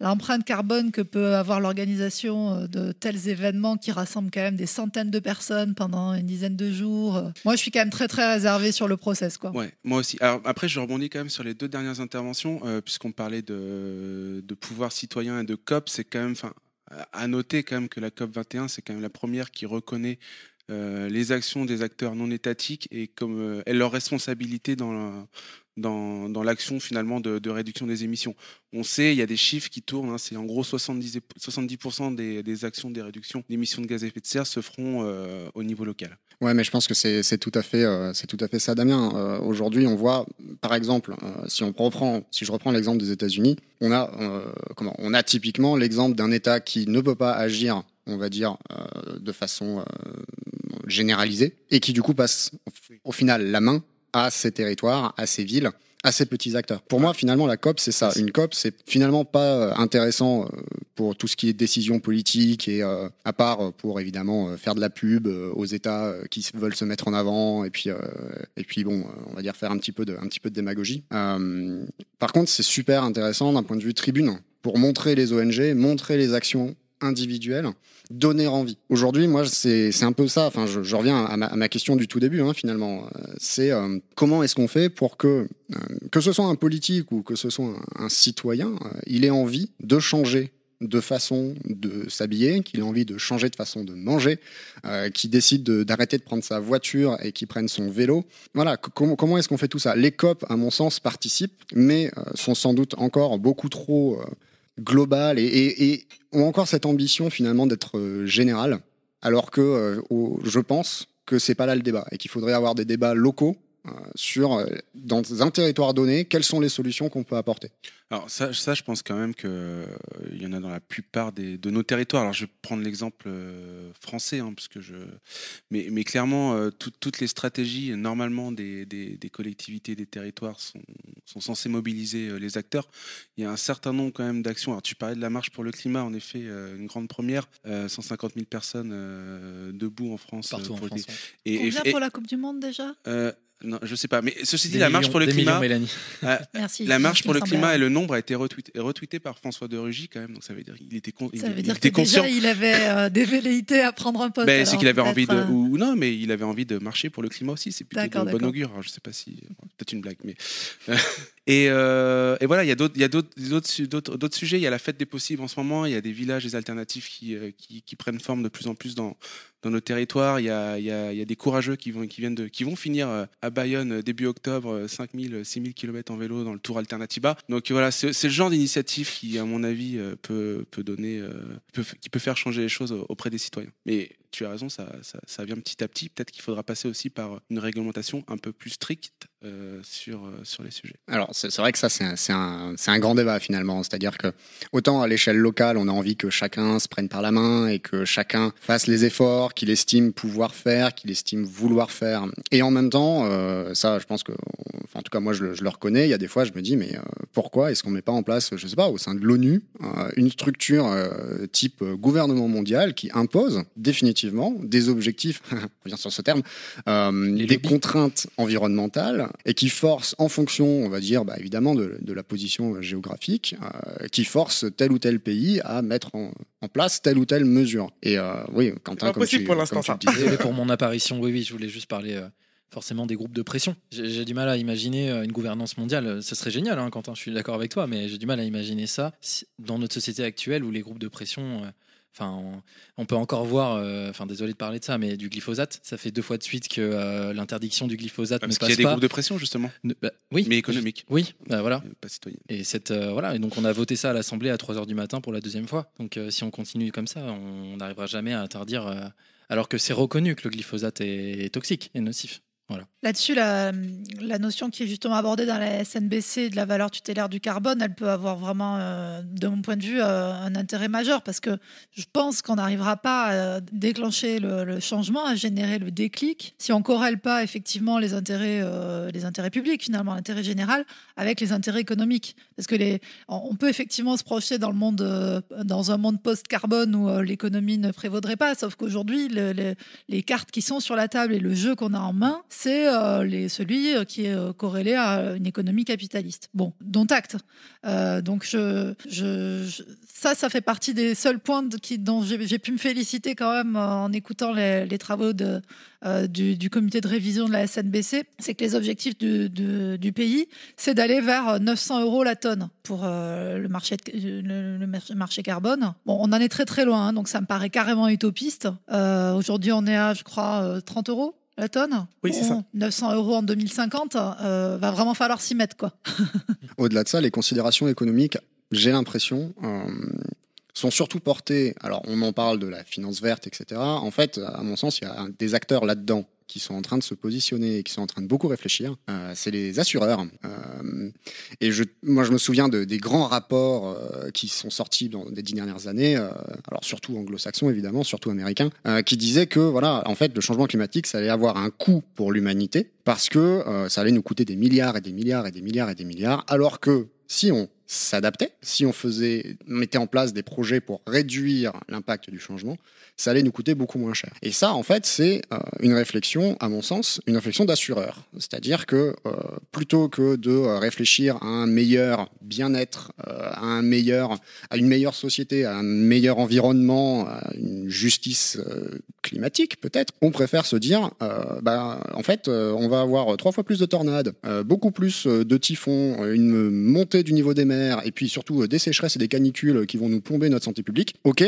l'empreinte carbone que peut avoir l'organisation de tels événements qui rassemblent quand même des centaines de personnes pendant une dizaine de jours, moi je suis quand même très très réservé sur le process. Quoi. Ouais, moi aussi. Alors après, je rebondis quand même sur les deux dernières interventions. Euh, puisqu'on parlait de, pouvoir citoyen et de COP, c'est quand même, à noter quand même que la COP 21, c'est quand même la première qui reconnaît euh, les actions des acteurs non étatiques et comme euh, leur responsabilité dans l'action finalement de, réduction des émissions. On sait, il y a des chiffres qui tournent, hein, c'est en gros 70%, 70 des, actions des réductions d'émissions de gaz à effet de serre se feront euh, au niveau local. Ouais, mais je pense que c'est tout à fait euh, c'est tout à fait ça, Damien. Euh, aujourd'hui, on voit, par exemple, si on reprend, si je reprends l'exemple des États-Unis, on a comment On a typiquement l'exemple d'un État qui ne peut pas agir, on va dire, de façon généralisée et qui du coup passe au final la main à ces territoires, à ces villes, à ces petits acteurs. Pour moi, finalement, la COP, c'est ça. Une COP, c'est finalement pas euh, intéressant euh, pour tout ce qui est décision politique et euh, à part pour évidemment faire de la pub aux États qui veulent se mettre en avant et puis et puis bon, on va dire faire un petit peu de un petit peu de démagogie. par contre, c'est super intéressant d'un point de vue tribune pour montrer les ONG, montrer les actions individuelles donner envie. Aujourd'hui, moi, c'est un peu ça. Enfin, je, reviens à ma, question du tout début, hein, finalement. C'est euh, comment est-ce qu'on fait pour que, euh, que ce soit un politique ou que ce soit un, citoyen, euh, il ait envie de changer de façon de s'habiller, qu'il ait envie de changer de façon de manger, qu'il décide d'arrêter de, prendre sa voiture et qu'il prenne son vélo. Voilà, comment, comment est-ce qu'on fait tout ça? Les COP, à mon sens, participent, mais sont sans doute encore beaucoup trop globale et, ont encore cette ambition finalement d'être générale, alors que je pense que c'est pas là le débat et qu'il faudrait avoir des débats locaux euh, sur, euh, dans un territoire donné, quelles sont les solutions qu'on peut apporter? Alors ça, ça, je pense quand même qu'il euh, y en a dans la plupart des, de nos territoires. Alors je vais prendre l'exemple français, hein, parce que je... mais, mais clairement, toutes les stratégies, normalement, des, des, des, collectivités, des territoires sont, sont censées mobiliser les acteurs. Il y a un certain nombre quand même d'actions. Alors tu parlais de la marche pour le climat, en effet, une grande première. 150 000 personnes debout en France. Partout en France. Et, Combien pour la Coupe du Monde déjà? Non, je sais pas. Mais ceci dit, la marche pour le climat. Euh, Merci, la marche pour le climat et le nombre a été retweeté, retweeté par François de Rugy quand même. Donc ça veut dire qu'il était, ça veut dire que conscient. Déjà, il avait euh, des velléités à prendre un poste. Ben, c'est qu'il avait envie de, euh, ou, non, mais il avait envie de marcher pour le climat aussi. C'est plutôt de bon augure. Alors, je sais pas si, peut-être une blague, mais. et, et, voilà, il y a d'autres, sujets. Il y a la fête des possibles en ce moment. Il y a des villages, des alternatives qui, qui prennent forme de plus en plus dans nos territoires. Il y a, des courageux qui vont, finir euh, à Bayonne euh, début octobre, 5000, euh, 6000 km en vélo dans le Tour Alternativa. Donc voilà, c'est le genre d'initiative qui, à mon avis, peut, donner, qui peut faire changer les choses auprès des citoyens. Tu as raison, ça, vient petit à petit. Peut-être qu'il faudra passer aussi par une réglementation un peu plus stricte euh, sur, euh, sur les sujets. Alors, c'est vrai que ça, c'est un, grand débat finalement. C'est-à-dire que, autant à l'échelle locale, on a envie que chacun se prenne par la main et que chacun fasse les efforts qu'il estime pouvoir faire, qu'il estime vouloir faire. Et en même temps, euh, ça, je pense que, en tout cas, moi, je, le reconnais. Il y a des fois, je me dis, mais pourquoi est-ce qu'on ne met pas en place, je sais pas, au sein de l'ONU, une structure type gouvernement mondial qui impose définitivement des objectifs, revient sur ce terme, des contraintes environnementales et qui force, en fonction, on va dire, bah, évidemment, de, la position géographique, euh, qui force tel ou tel pays à mettre en, place telle ou telle mesure. Et euh, oui, Quentin, comme tu, pour l'instant, ça. pour mon apparition, oui, oui, je voulais juste parler. Euh, forcément des groupes de pression. J'ai du mal à imaginer une gouvernance mondiale. Ce serait génial, hein, Quentin, je suis d'accord avec toi, mais j'ai du mal à imaginer ça dans notre société actuelle où les groupes de pression Enfin, on, peut encore voir, euh, enfin désolé de parler de ça, mais du glyphosate, ça fait deux fois de suite que euh, l'interdiction du glyphosate ah, ne passe pas. Parce qu'il y a des groupes de pression justement. Bah, oui, mais économique. Oui, bah, voilà. Pas citoyen. Et cette euh, voilà, et donc on a voté ça à l'Assemblée à 3 h du matin pour la deuxième fois. Donc si on continue comme ça, on n'arrivera jamais à interdire, alors que c'est reconnu que le glyphosate est toxique et nocif. Là-dessus, la, notion qui est justement abordée dans la SNBC de la valeur tutélaire du carbone, elle peut avoir vraiment, euh, de mon point de vue, euh, un intérêt majeur parce que je pense qu'on n'arrivera pas à déclencher le, changement, à générer le déclic si on corrèle pas effectivement les intérêts, euh, les intérêts publics, finalement, l'intérêt général, avec les intérêts économiques. Parce que les, on peut effectivement se projeter dans le monde, dans un monde post-carbone où l'économie ne prévaudrait pas, sauf qu'aujourd'hui, les cartes qui sont sur la table et le jeu qu'on a en main, c'est euh, celui euh, qui est euh, corrélé à une économie capitaliste. Bon, dont acte. donc je, je, ça, ça fait partie des seuls points qui, dont j'ai pu me féliciter quand même en écoutant les, les travaux de, du, du, comité de révision de la SNBC. C'est que les objectifs du, du, pays, c'est d'aller vers 900 euros la tonne pour le, marché le, marché carbone. Bon, on en est très très loin, hein, donc ça me paraît carrément utopiste. Aujourd'hui, on est à, je crois, 30 euros la tonne Oui, c'est ça. 900 euros en 2050, euh, va vraiment falloir s'y mettre. quoi. Au-delà de ça, les considérations économiques, j'ai l'impression, euh, sont surtout portées. Alors, on en parle de la finance verte, etc. En fait, à mon sens, il y a des acteurs là-dedans qui sont en train de se positionner et qui sont en train de beaucoup réfléchir, euh, c'est les assureurs. Euh, et je, moi, je me souviens de, des grands rapports euh, qui sont sortis dans les dix dernières années, alors surtout anglo-saxons évidemment, surtout américains, qui disaient que voilà, en fait, le changement climatique, ça allait avoir un coût pour l'humanité parce que ça allait nous coûter des milliards et des milliards et des milliards et des milliards, alors que si on s'adaptait, si on faisait, mettait en place des projets pour réduire l'impact du changement, ça allait nous coûter beaucoup moins cher. Et ça, en fait, c'est euh, une réflexion, à mon sens, une réflexion d'assureur. C'est-à-dire que euh, plutôt que de euh, réfléchir à un meilleur bien-être, à un meilleur, à une meilleure société, à un meilleur environnement, à une justice climatique peut-être, on préfère se dire, bah, en fait, on va avoir trois fois plus de tornades, beaucoup plus de typhons, une montée du niveau des mers, et puis surtout des sécheresses et des canicules qui vont nous plomber notre santé publique. Ok,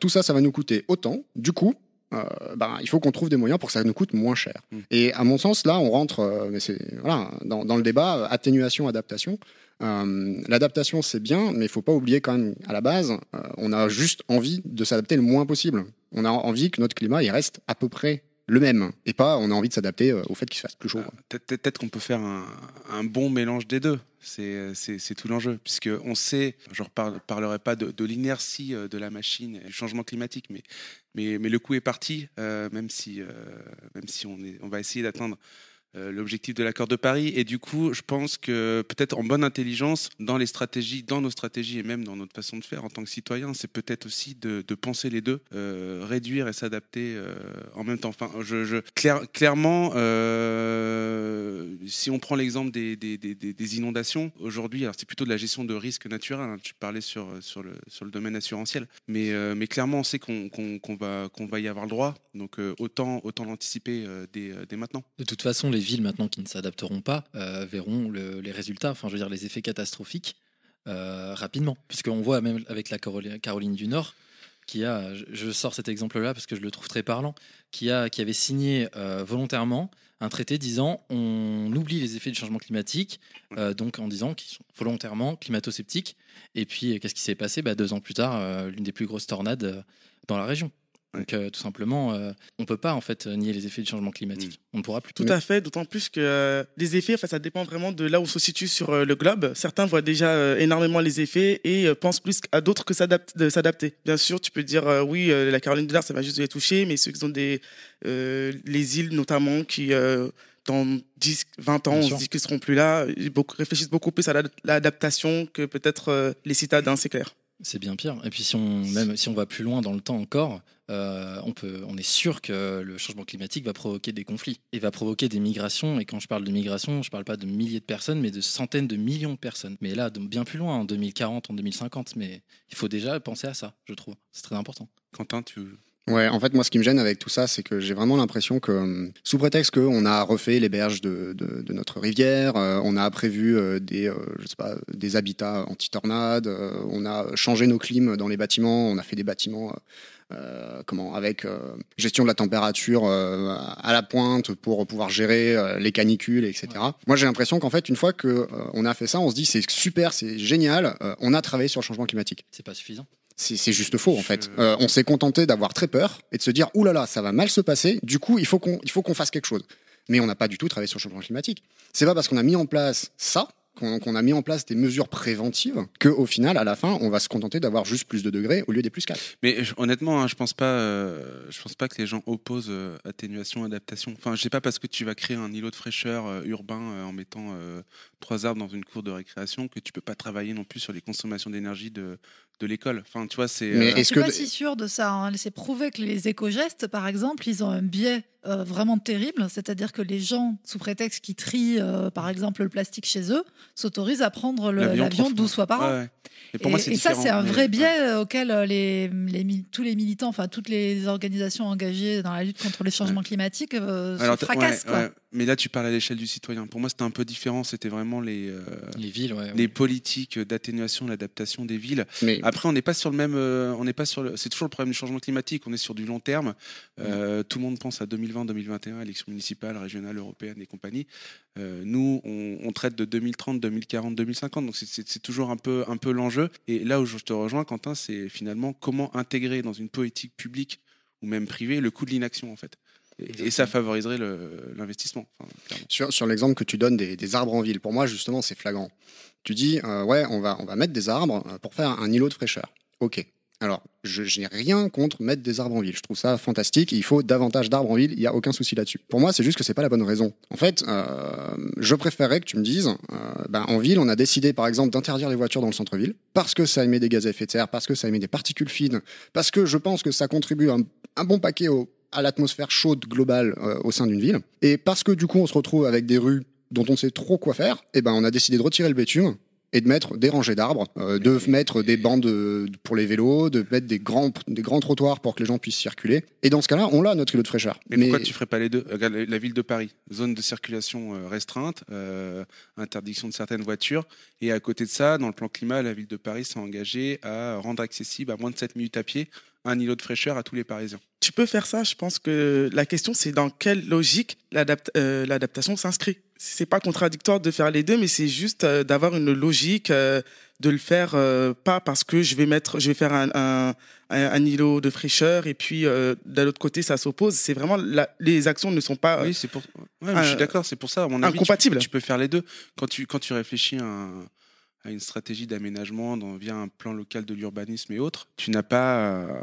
tout ça, ça va nous coûter autant du coup, ben, il faut qu'on trouve des moyens pour que ça nous coûte moins cher. Mmh. Et à mon sens, là, on rentre mais c'est, voilà, dans, dans, le débat atténuation, adaptation. L'adaptation, c'est bien, mais il faut pas oublier quand même, à la base, on a juste envie de s'adapter le moins possible. On a envie que notre climat il reste à peu près le même et pas on a envie de s'adapter euh, au fait qu'il se fasse plus chaud. Euh, peut-être qu'on peut faire un, bon mélange des deux. C'est tout l'enjeu, puisque on sait, je ne parlerai pas de, l'inertie euh, de la machine et du changement climatique, mais, mais, mais le coup est parti, même si, même si on, est, on va essayer d'atteindre euh, l'objectif de l'accord de Paris. Et du coup, je pense que peut-être en bonne intelligence, dans les stratégies, dans nos stratégies et même dans notre façon de faire en tant que citoyen, c'est peut-être aussi de, penser les deux, euh, réduire et s'adapter euh, en même temps. Enfin, je, clairement, si on prend l'exemple des, inondations, aujourd'hui, alors c'est plutôt de la gestion de risques naturels. Hein, tu parlais sur, le, domaine assurantiel, mais, clairement, on sait qu'on va, y avoir le droit. Donc autant, autant l'anticiper dès, dès maintenant. De toute façon, les villes maintenant qui ne s'adapteront pas euh, verront les résultats, enfin je veux dire les effets catastrophiques euh, rapidement, puisqu'on voit même avec la Caroline, du Nord qui a, je sors cet exemple-là parce que je le trouve très parlant, qui a qui avait signé euh, volontairement un traité disant on oublie les effets du changement climatique, donc en disant qu'ils sont volontairement climato-sceptiques. Et puis qu'est-ce qui s'est passé? Bah, Deux ans plus tard, l'une des plus grosses tornades dans la région. Donc euh, tout simplement, euh, on peut pas en fait nier les effets du changement climatique. Mm. On ne pourra plus. Tout à fait, d'autant plus que euh, les effets, ça dépend vraiment de là où on se situe sur le globe. Certains voient déjà énormément les effets et pensent plus à d'autres que de s'adapter. Bien sûr, tu peux dire oui, la Caroline du Nord, ça va juste les toucher, mais ceux qui ont des les îles notamment qui dans 10, 20 ans, on se dit qu'ils seront plus là, ils réfléchissent beaucoup plus à l'adaptation que peut-être les citadins, c'est clair. C'est bien pire. Et puis si on même si on va plus loin dans le temps encore, euh, on peut, on est sûr que le changement climatique va provoquer des conflits et va provoquer des migrations. Et quand je parle de migration, je parle pas de milliers de personnes, mais de centaines de millions de personnes. Mais là, bien plus loin, en 2040, en 2050. Mais il faut déjà penser à ça, je trouve. C'est très important. Quentin, tu Ouais, en fait, moi, ce qui me gêne avec tout ça, c'est que j'ai vraiment l'impression que, hum, sous prétexte qu'on a refait les berges de, de, notre rivière, euh, on a prévu euh, des, euh, je sais pas, des habitats anti-tornades, on a changé nos clims dans les bâtiments, on a fait des bâtiments. Comment avec gestion de la température à la pointe pour pouvoir gérer les canicules etc moi j'ai l'impression qu'en fait une fois que on a fait ça on se dit c'est super c'est génial on a travaillé sur le changement climatique c'est pas suffisant c'est juste faux en fait. Euh, on s'est contenté d'avoir très peur et de se dire oulala là là, ça va mal se passer. Du coup il faut qu'on il faut qu'on fasse quelque chose. Mais on n'a pas du tout travaillé sur le changement climatique. C'est pas parce qu'on a mis en place ça qu'on a mis en place des mesures préventives qu'au final, à la fin, on va se contenter d'avoir juste plus de degrés au lieu des plus 4. Mais honnêtement, hein, je pense pas, euh, je pense pas que les gens opposent euh, atténuation, adaptation. Enfin, je sais pas parce que tu vas créer un îlot de fraîcheur urbain en mettant trois arbres dans une cour de récréation que tu peux pas travailler non plus sur les consommations d'énergie de, de l'école. Enfin, tu vois, c'est. Mais euh, est-ce que pas si sûr de ça hein. C'est prouvé que les éco-gestes, par exemple, ils ont un biais euh, vraiment terrible, c'est-à-dire que les gens, sous prétexte qu'ils trient, euh, par exemple, le plastique chez eux, s'autorisent à prendre l'avion 12 fois par an. Et, ça, c'est un vrai biais auquel les, tous les militants, enfin toutes les organisations engagées dans la lutte contre les changements climatiques se fracassent. Mais là, tu parles à l'échelle du citoyen. Pour moi, c'était un peu différent. C'était vraiment les, euh, les villes, les politiques d'atténuation, l'adaptation des villes. Mais... Après, on n'est pas sur le même. Euh, on n'est pas sur le. C'est toujours le problème du changement climatique. On est sur du long terme. Euh, tout le monde pense à 2020, 2021, élections municipales, régionales, européennes et compagnie. nous, on, traite de 2030, 2040, 2050. Donc, c'est toujours un peu, un peu l'enjeu. Et là où je te rejoins, Quentin, c'est finalement comment intégrer dans une politique publique ou même privée le coût de l'inaction, en fait et ça favoriserait l'investissement. sur, sur l'exemple que tu donnes des, arbres en ville, pour moi, justement, c'est flagrant. Tu dis, euh, ouais, on va, on va mettre des arbres euh, pour faire un îlot de fraîcheur. Ok. Alors, je, n'ai rien contre mettre des arbres en ville. Je trouve ça fantastique. Il faut davantage d'arbres en ville. Il n'y a aucun souci là-dessus. Pour moi, c'est juste que c'est pas la bonne raison. En fait, euh, je préférerais que tu me dises, ben, en ville, on a décidé, par exemple, d'interdire les voitures dans le centre-ville parce que ça émet des gaz à effet de serre, parce que ça émet des particules fines, parce que je pense que ça contribue un, un bon paquet au, à l'atmosphère chaude globale euh, au sein d'une ville. Et parce que du coup on se retrouve avec des rues dont on sait trop quoi faire, eh ben on a décidé de retirer le bitume et de mettre des rangées d'arbres, euh, de mettre des bandes pour les vélos, de mettre des grands, des grands trottoirs pour que les gens puissent circuler. Et dans ce cas-là, on l'a notre kilo de fraîcheur. Mais, pourquoi tu ferais pas les deux La ville de Paris, zone de circulation euh, restreinte, interdiction de certaines voitures, et à côté de ça, dans le plan climat, la ville de Paris s'est engagée à rendre accessible à moins de 7 minutes à pied un îlot de fraîcheur à tous les Parisiens. Tu peux faire ça. Je pense que la question, c'est dans quelle logique euh, l'adaptation s'inscrit. C'est pas contradictoire de faire les deux, mais c'est juste euh, d'avoir une logique, euh, de le faire pas parce que je vais mettre, je vais faire un, un, îlot de fraîcheur et puis d'un autre côté ça s'oppose. C'est vraiment les actions ne sont pas. oui, c'est pour. je suis d'accord. C'est pour ça. mon incompatible. Tu, tu, peux faire les deux quand tu quand tu réfléchis à un à une stratégie d'aménagement via un plan local de l'urbanisme et autres, tu n'as pas, euh,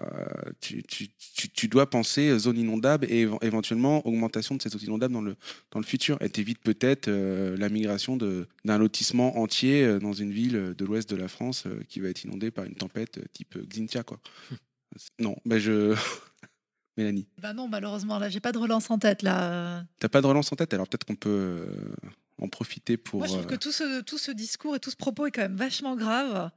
tu, tu, tu, dois penser zone inondable et éventuellement augmentation de ces zones inondables dans le, dans le futur. Et t'évites peut-être euh, la migration d'un lotissement entier euh, dans une ville de l'ouest de la France qui va être inondée par une tempête type Xintia. Quoi. non, ben je... Mélanie. Bah non, malheureusement, là, j'ai pas de relance en tête. là. T'as pas de relance en tête, alors peut-être qu'on peut en profiter pour. Moi, je trouve que tout ce, tout ce discours et tout ce propos est quand même vachement grave.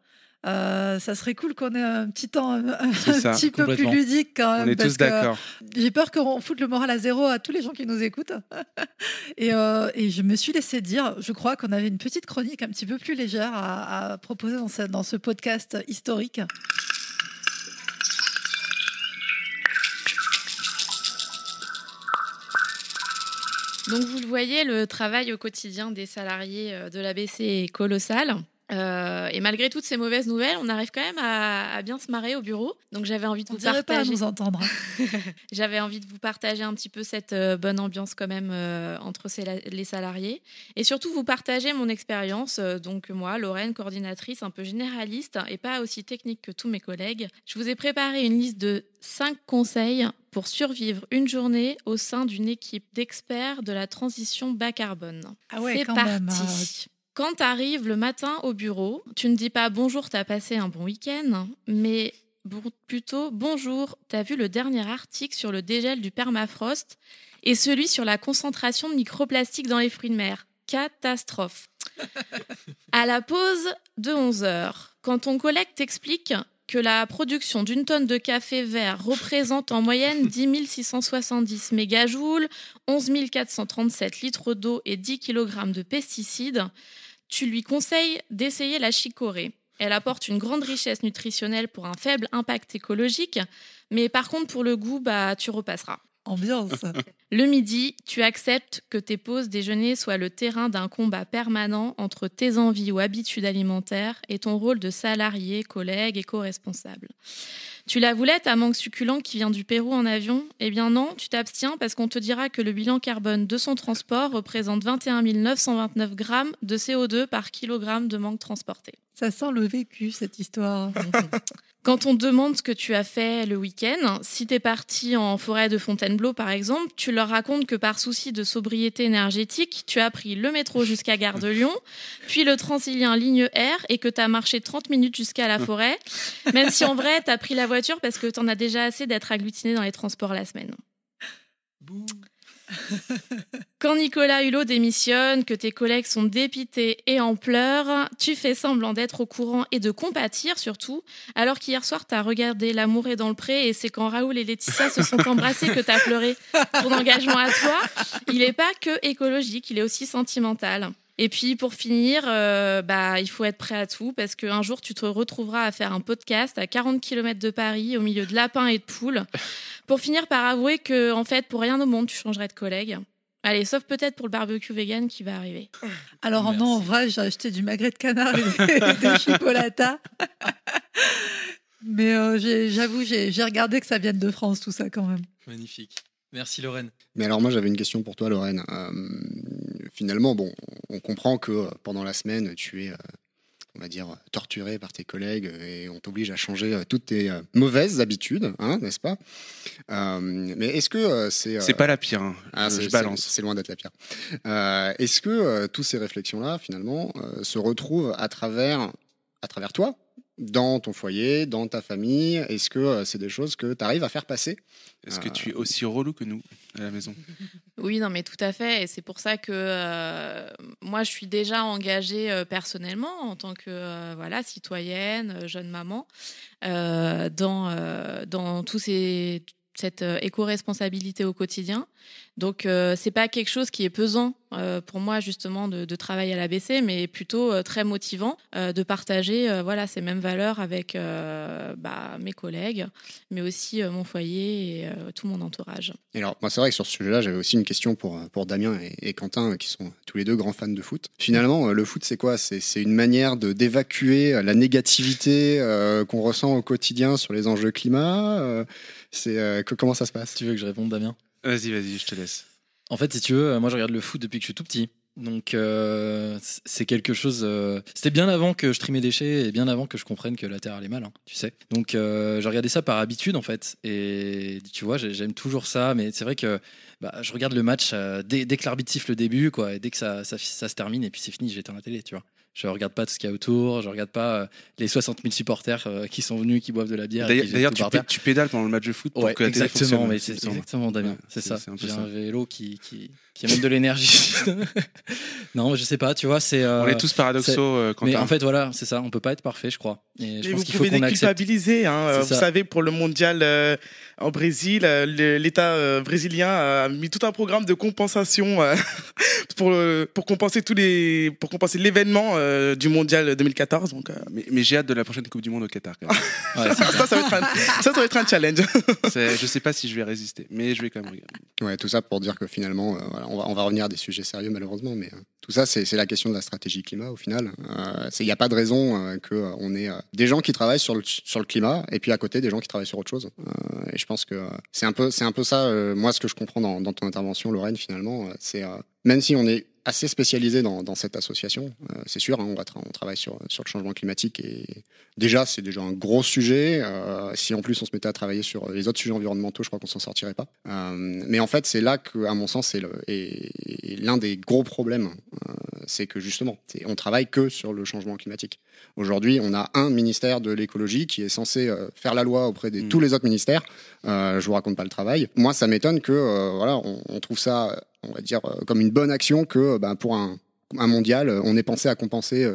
Euh, ça serait cool qu'on ait un petit temps un, petit peu plus ludique quand même. On est tous d'accord. J'ai peur qu'on foute le moral à zéro à tous les gens qui nous écoutent. et, euh, et, je me suis laissé dire, je crois qu'on avait une petite chronique un petit peu plus légère à, proposer dans ce, dans ce podcast historique. Donc vous le voyez, le travail au quotidien des salariés euh, de l'ABC est colossal. Euh, et malgré toutes ces mauvaises nouvelles, on arrive quand même à, bien se marrer au bureau. Donc j'avais envie de vous partager. Pas à nous entendre. j'avais envie de vous partager un petit peu cette euh, bonne ambiance quand même entre les salariés et surtout vous partager mon expérience. donc moi, Lorraine, coordinatrice un peu généraliste et pas aussi technique que tous mes collègues, je vous ai préparé une liste de cinq conseils pour survivre une journée au sein d'une équipe d'experts de la transition bas carbone. Ah ouais, C'est parti. Hein. Quand tu arrives le matin au bureau, tu ne dis pas bonjour, tu as passé un bon week-end, mais plutôt bonjour, tu as vu le dernier article sur le dégel du permafrost et celui sur la concentration de microplastiques dans les fruits de mer. Catastrophe. à la pause de 11 heures, quand ton collègue t'explique que la production d'une tonne de café vert représente en moyenne 10 670 mégajoules, 11 437 litres d'eau et 10 kg de pesticides, tu lui conseilles d'essayer la chicorée. Elle apporte une grande richesse nutritionnelle pour un faible impact écologique, mais par contre pour le goût, bah tu repasseras. Ambiance. Le midi, tu acceptes que tes pauses déjeuner soient le terrain d'un combat permanent entre tes envies ou habitudes alimentaires et ton rôle de salarié, collègue et co-responsable. Tu la voulais, ta manque succulent qui vient du Pérou en avion? Eh bien non, tu t'abstiens parce qu'on te dira que le bilan carbone de son transport représente 21 929 grammes de CO2 par kilogramme de manque transporté. Ça sent le vécu, cette histoire. Quand on demande ce que tu as fait le week-end, si tu es parti en forêt de Fontainebleau par exemple, tu leur racontes que par souci de sobriété énergétique, tu as pris le métro jusqu'à Gare de Lyon, puis le Transilien ligne R et que tu as marché 30 minutes jusqu'à la forêt, même si en vrai tu as pris la voiture parce que tu en as déjà assez d'être agglutiné dans les transports la semaine. Quand Nicolas Hulot démissionne, que tes collègues sont dépités et en pleurs, tu fais semblant d'être au courant et de compatir surtout, alors qu'hier soir, tu as regardé L'amour est dans le pré et c'est quand Raoul et Laetitia se sont embrassés que tu as pleuré. Ton engagement à toi, il n'est pas que écologique, il est aussi sentimental. Et puis pour finir, euh, bah, il faut être prêt à tout parce qu'un jour tu te retrouveras à faire un podcast à 40 km de Paris au milieu de lapins et de poules pour finir par avouer que en fait pour rien au monde tu changerais de collègue. Allez, sauf peut-être pour le barbecue vegan qui va arriver. Alors non, en vrai, j'ai acheté du magret de canard et des chipolatas. Mais euh, j'avoue, j'ai regardé que ça vienne de France, tout ça quand même. Magnifique. Merci Lorraine. Mais alors moi j'avais une question pour toi Lorraine. Euh, finalement, bon, on comprend que euh, pendant la semaine tu es, euh, on va dire, torturé par tes collègues et on t'oblige à changer toutes tes mauvaises habitudes, hein, n'est-ce pas? Mais est-ce que c'est... c'est pas la pire, hein. ah, je, balance. C'est loin d'être la pire. est-ce que tous ces réflexions-là, finalement, se retrouvent à travers, à travers toi? Dans ton foyer, dans ta famille? Est-ce que euh, c'est des choses que tu arrives à faire passer? Est-ce que tu es aussi relou que nous à la maison? Oui, non, mais tout à fait. Et c'est pour ça que euh, moi, je suis déjà engagée euh, personnellement en tant que voilà citoyenne, jeune maman, dans, dans tous ces cette éco-responsabilité au quotidien. Donc euh, c'est pas quelque chose qui est pesant euh, pour moi justement de, de, travailler à l'ABC, mais plutôt euh, très motivant euh, de partager euh, voilà ces mêmes valeurs avec bah, mes collègues, mais aussi mon foyer et tout mon entourage. Et alors moi c'est vrai que sur ce sujet-là j'avais aussi une question pour pour Damien et, et, Quentin qui sont tous les deux grands fans de foot. Finalement le foot c'est quoi? C'est une manière de d'évacuer la négativité qu'on ressent au quotidien sur les enjeux climat. C'est comment ça se passe? Tu veux que je réponde Damien? Vas-y, vas-y, je te laisse. En fait, si tu veux, moi je regarde le foot depuis que je suis tout petit. Donc euh, c'est quelque chose. Euh, C'était bien avant que je trie mes déchets et bien avant que je comprenne que la terre allait mal, hein, tu sais. Donc euh, j'ai regardé ça par habitude en fait. Et tu vois, j'aime toujours ça, mais c'est vrai que bah, je regarde le match euh, dès, dès, que l'arbitre siffle le début, quoi, et dès que ça, ça, ça se termine et puis c'est fini, j'éteins la télé, tu vois. Je regarde pas tout ce qu'il y a autour, je regarde pas euh, les 60 000 supporters euh, qui sont venus, qui boivent de la bière. D'ailleurs, tu, tu, pédales pendant le match de foot pour ouais, que la exactement, mais c'est exactement Damien, c'est ça. J'ai un vélo qui, qui, qui amène de l'énergie. non, je sais pas, tu vois, c'est. Euh, on est tous paradoxaux. Euh, mais en fait, voilà, c'est ça. On peut pas être parfait, je crois. Et je pense vous pouvez déculpabiliser. Hein, vous savez, pour le mondial euh, en Brésil, l'État brésilien a mis tout un programme de compensation pour pour compenser tous les pour compenser l'événement du mondial 2014. Donc. Mais, mais j'ai hâte de la prochaine Coupe du Monde au Qatar. Quand même. ouais, ça, ça, ça, va être un, ça, ça va être un challenge. je sais pas si je vais résister, mais je vais quand même regarder. Tout ça pour dire que finalement, voilà, on va, on va revenir à des sujets sérieux malheureusement, mais euh, tout ça, c'est la question de la stratégie climat au final. Il n'y a pas de raison euh, qu'on ait euh, des gens qui travaillent sur le, sur le climat et puis à côté des gens qui travaillent sur autre chose. et je pense que c'est un, peu, un peu ça, moi, ce que je comprends dans, dans ton intervention, Lorraine, finalement. c'est même si on est assez spécialisé dans, dans cette association, euh, c'est sûr. Hein, on, va on travaille sur, sur le changement climatique et déjà, c'est déjà un gros sujet. Euh, si en plus on se mettait à travailler sur les autres sujets environnementaux, je crois qu'on s'en sortirait pas. Euh, mais en fait, c'est là que, à mon sens, c'est l'un des gros problèmes. Euh, c'est que justement, on travaille que sur le changement climatique. Aujourd'hui, on a un ministère de l'écologie qui est censé euh, faire la loi auprès de mmh. tous les autres ministères. Euh, je vous raconte pas le travail. Moi, ça m'étonne que euh, voilà, on, on, trouve ça, on va dire, comme une bonne action que ben, pour un, un, mondial, on ait pensé à compenser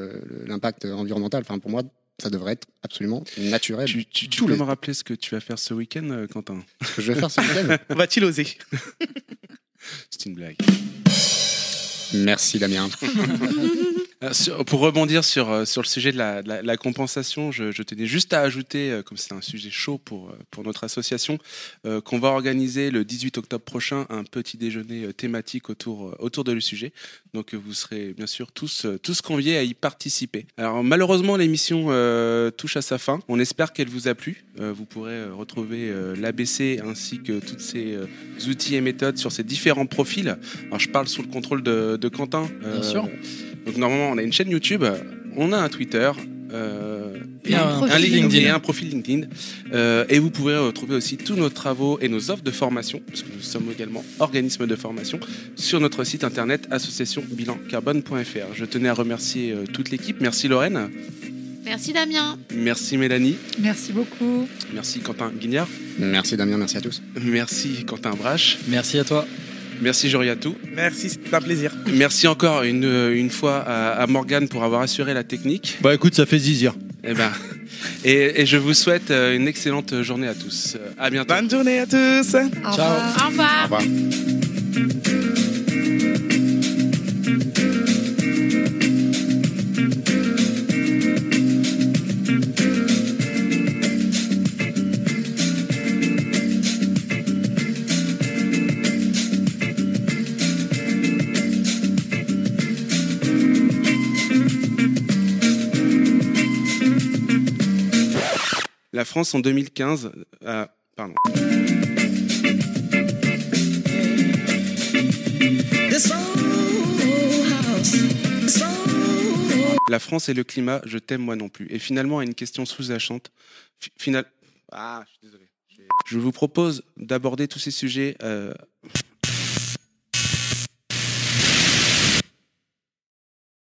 l'impact environnemental. Enfin, pour moi, ça devrait être absolument naturel. Tu, tu, tu peux les... me rappeler ce que tu vas faire ce week-end, Quentin? Ce que je vais faire ce week-end? Va-t-il oser? C'est une blague. Merci Damien. Euh, pour rebondir sur, euh, sur le sujet de la, compensation, je, tenais juste à ajouter, euh, comme c'est un sujet chaud pour, pour notre association, qu'on va organiser le 18 octobre prochain un petit déjeuner thématique autour, autour de le sujet. Donc vous serez bien sûr tous, tous conviés à y participer. Alors malheureusement l'émission touche à sa fin. On espère qu'elle vous a plu. Vous pourrez retrouver l'ABC ainsi que tous ces outils et méthodes sur ces différents profils. Alors je parle sous le contrôle de Quentin. Bien sûr. Donc normalement, on a une chaîne YouTube, on a un Twitter. Euh, et, un, un, LinkedIn. et un profil LinkedIn. Euh, et vous pourrez retrouver aussi tous nos travaux et nos offres de formation, parce que nous sommes également organisme de formation, sur notre site internet associationbilancarbone.fr. Je tenais à remercier euh, toute l'équipe. Merci Lorraine. Merci Damien. Merci Mélanie. Merci beaucoup. Merci Quentin Guignard. Merci Damien, merci à tous. Merci Quentin Brache. Merci à toi. Merci Joriatou. Merci, c'est un plaisir. Merci encore une, une fois à, à Morgane pour avoir assuré la technique. Bah écoute, ça fait zizir. Eh ben, et, et, je vous souhaite euh, une excellente journée à tous. À bientôt. Bonne journée à tous. Au Ciao. Au revoir. Au revoir. France en 2015. Euh, pardon. La France et le climat, je t'aime moi non plus. Et finalement, à une question sous-jacente. Final... Ah, je suis désolé. Je vous propose d'aborder tous ces sujets. Euh...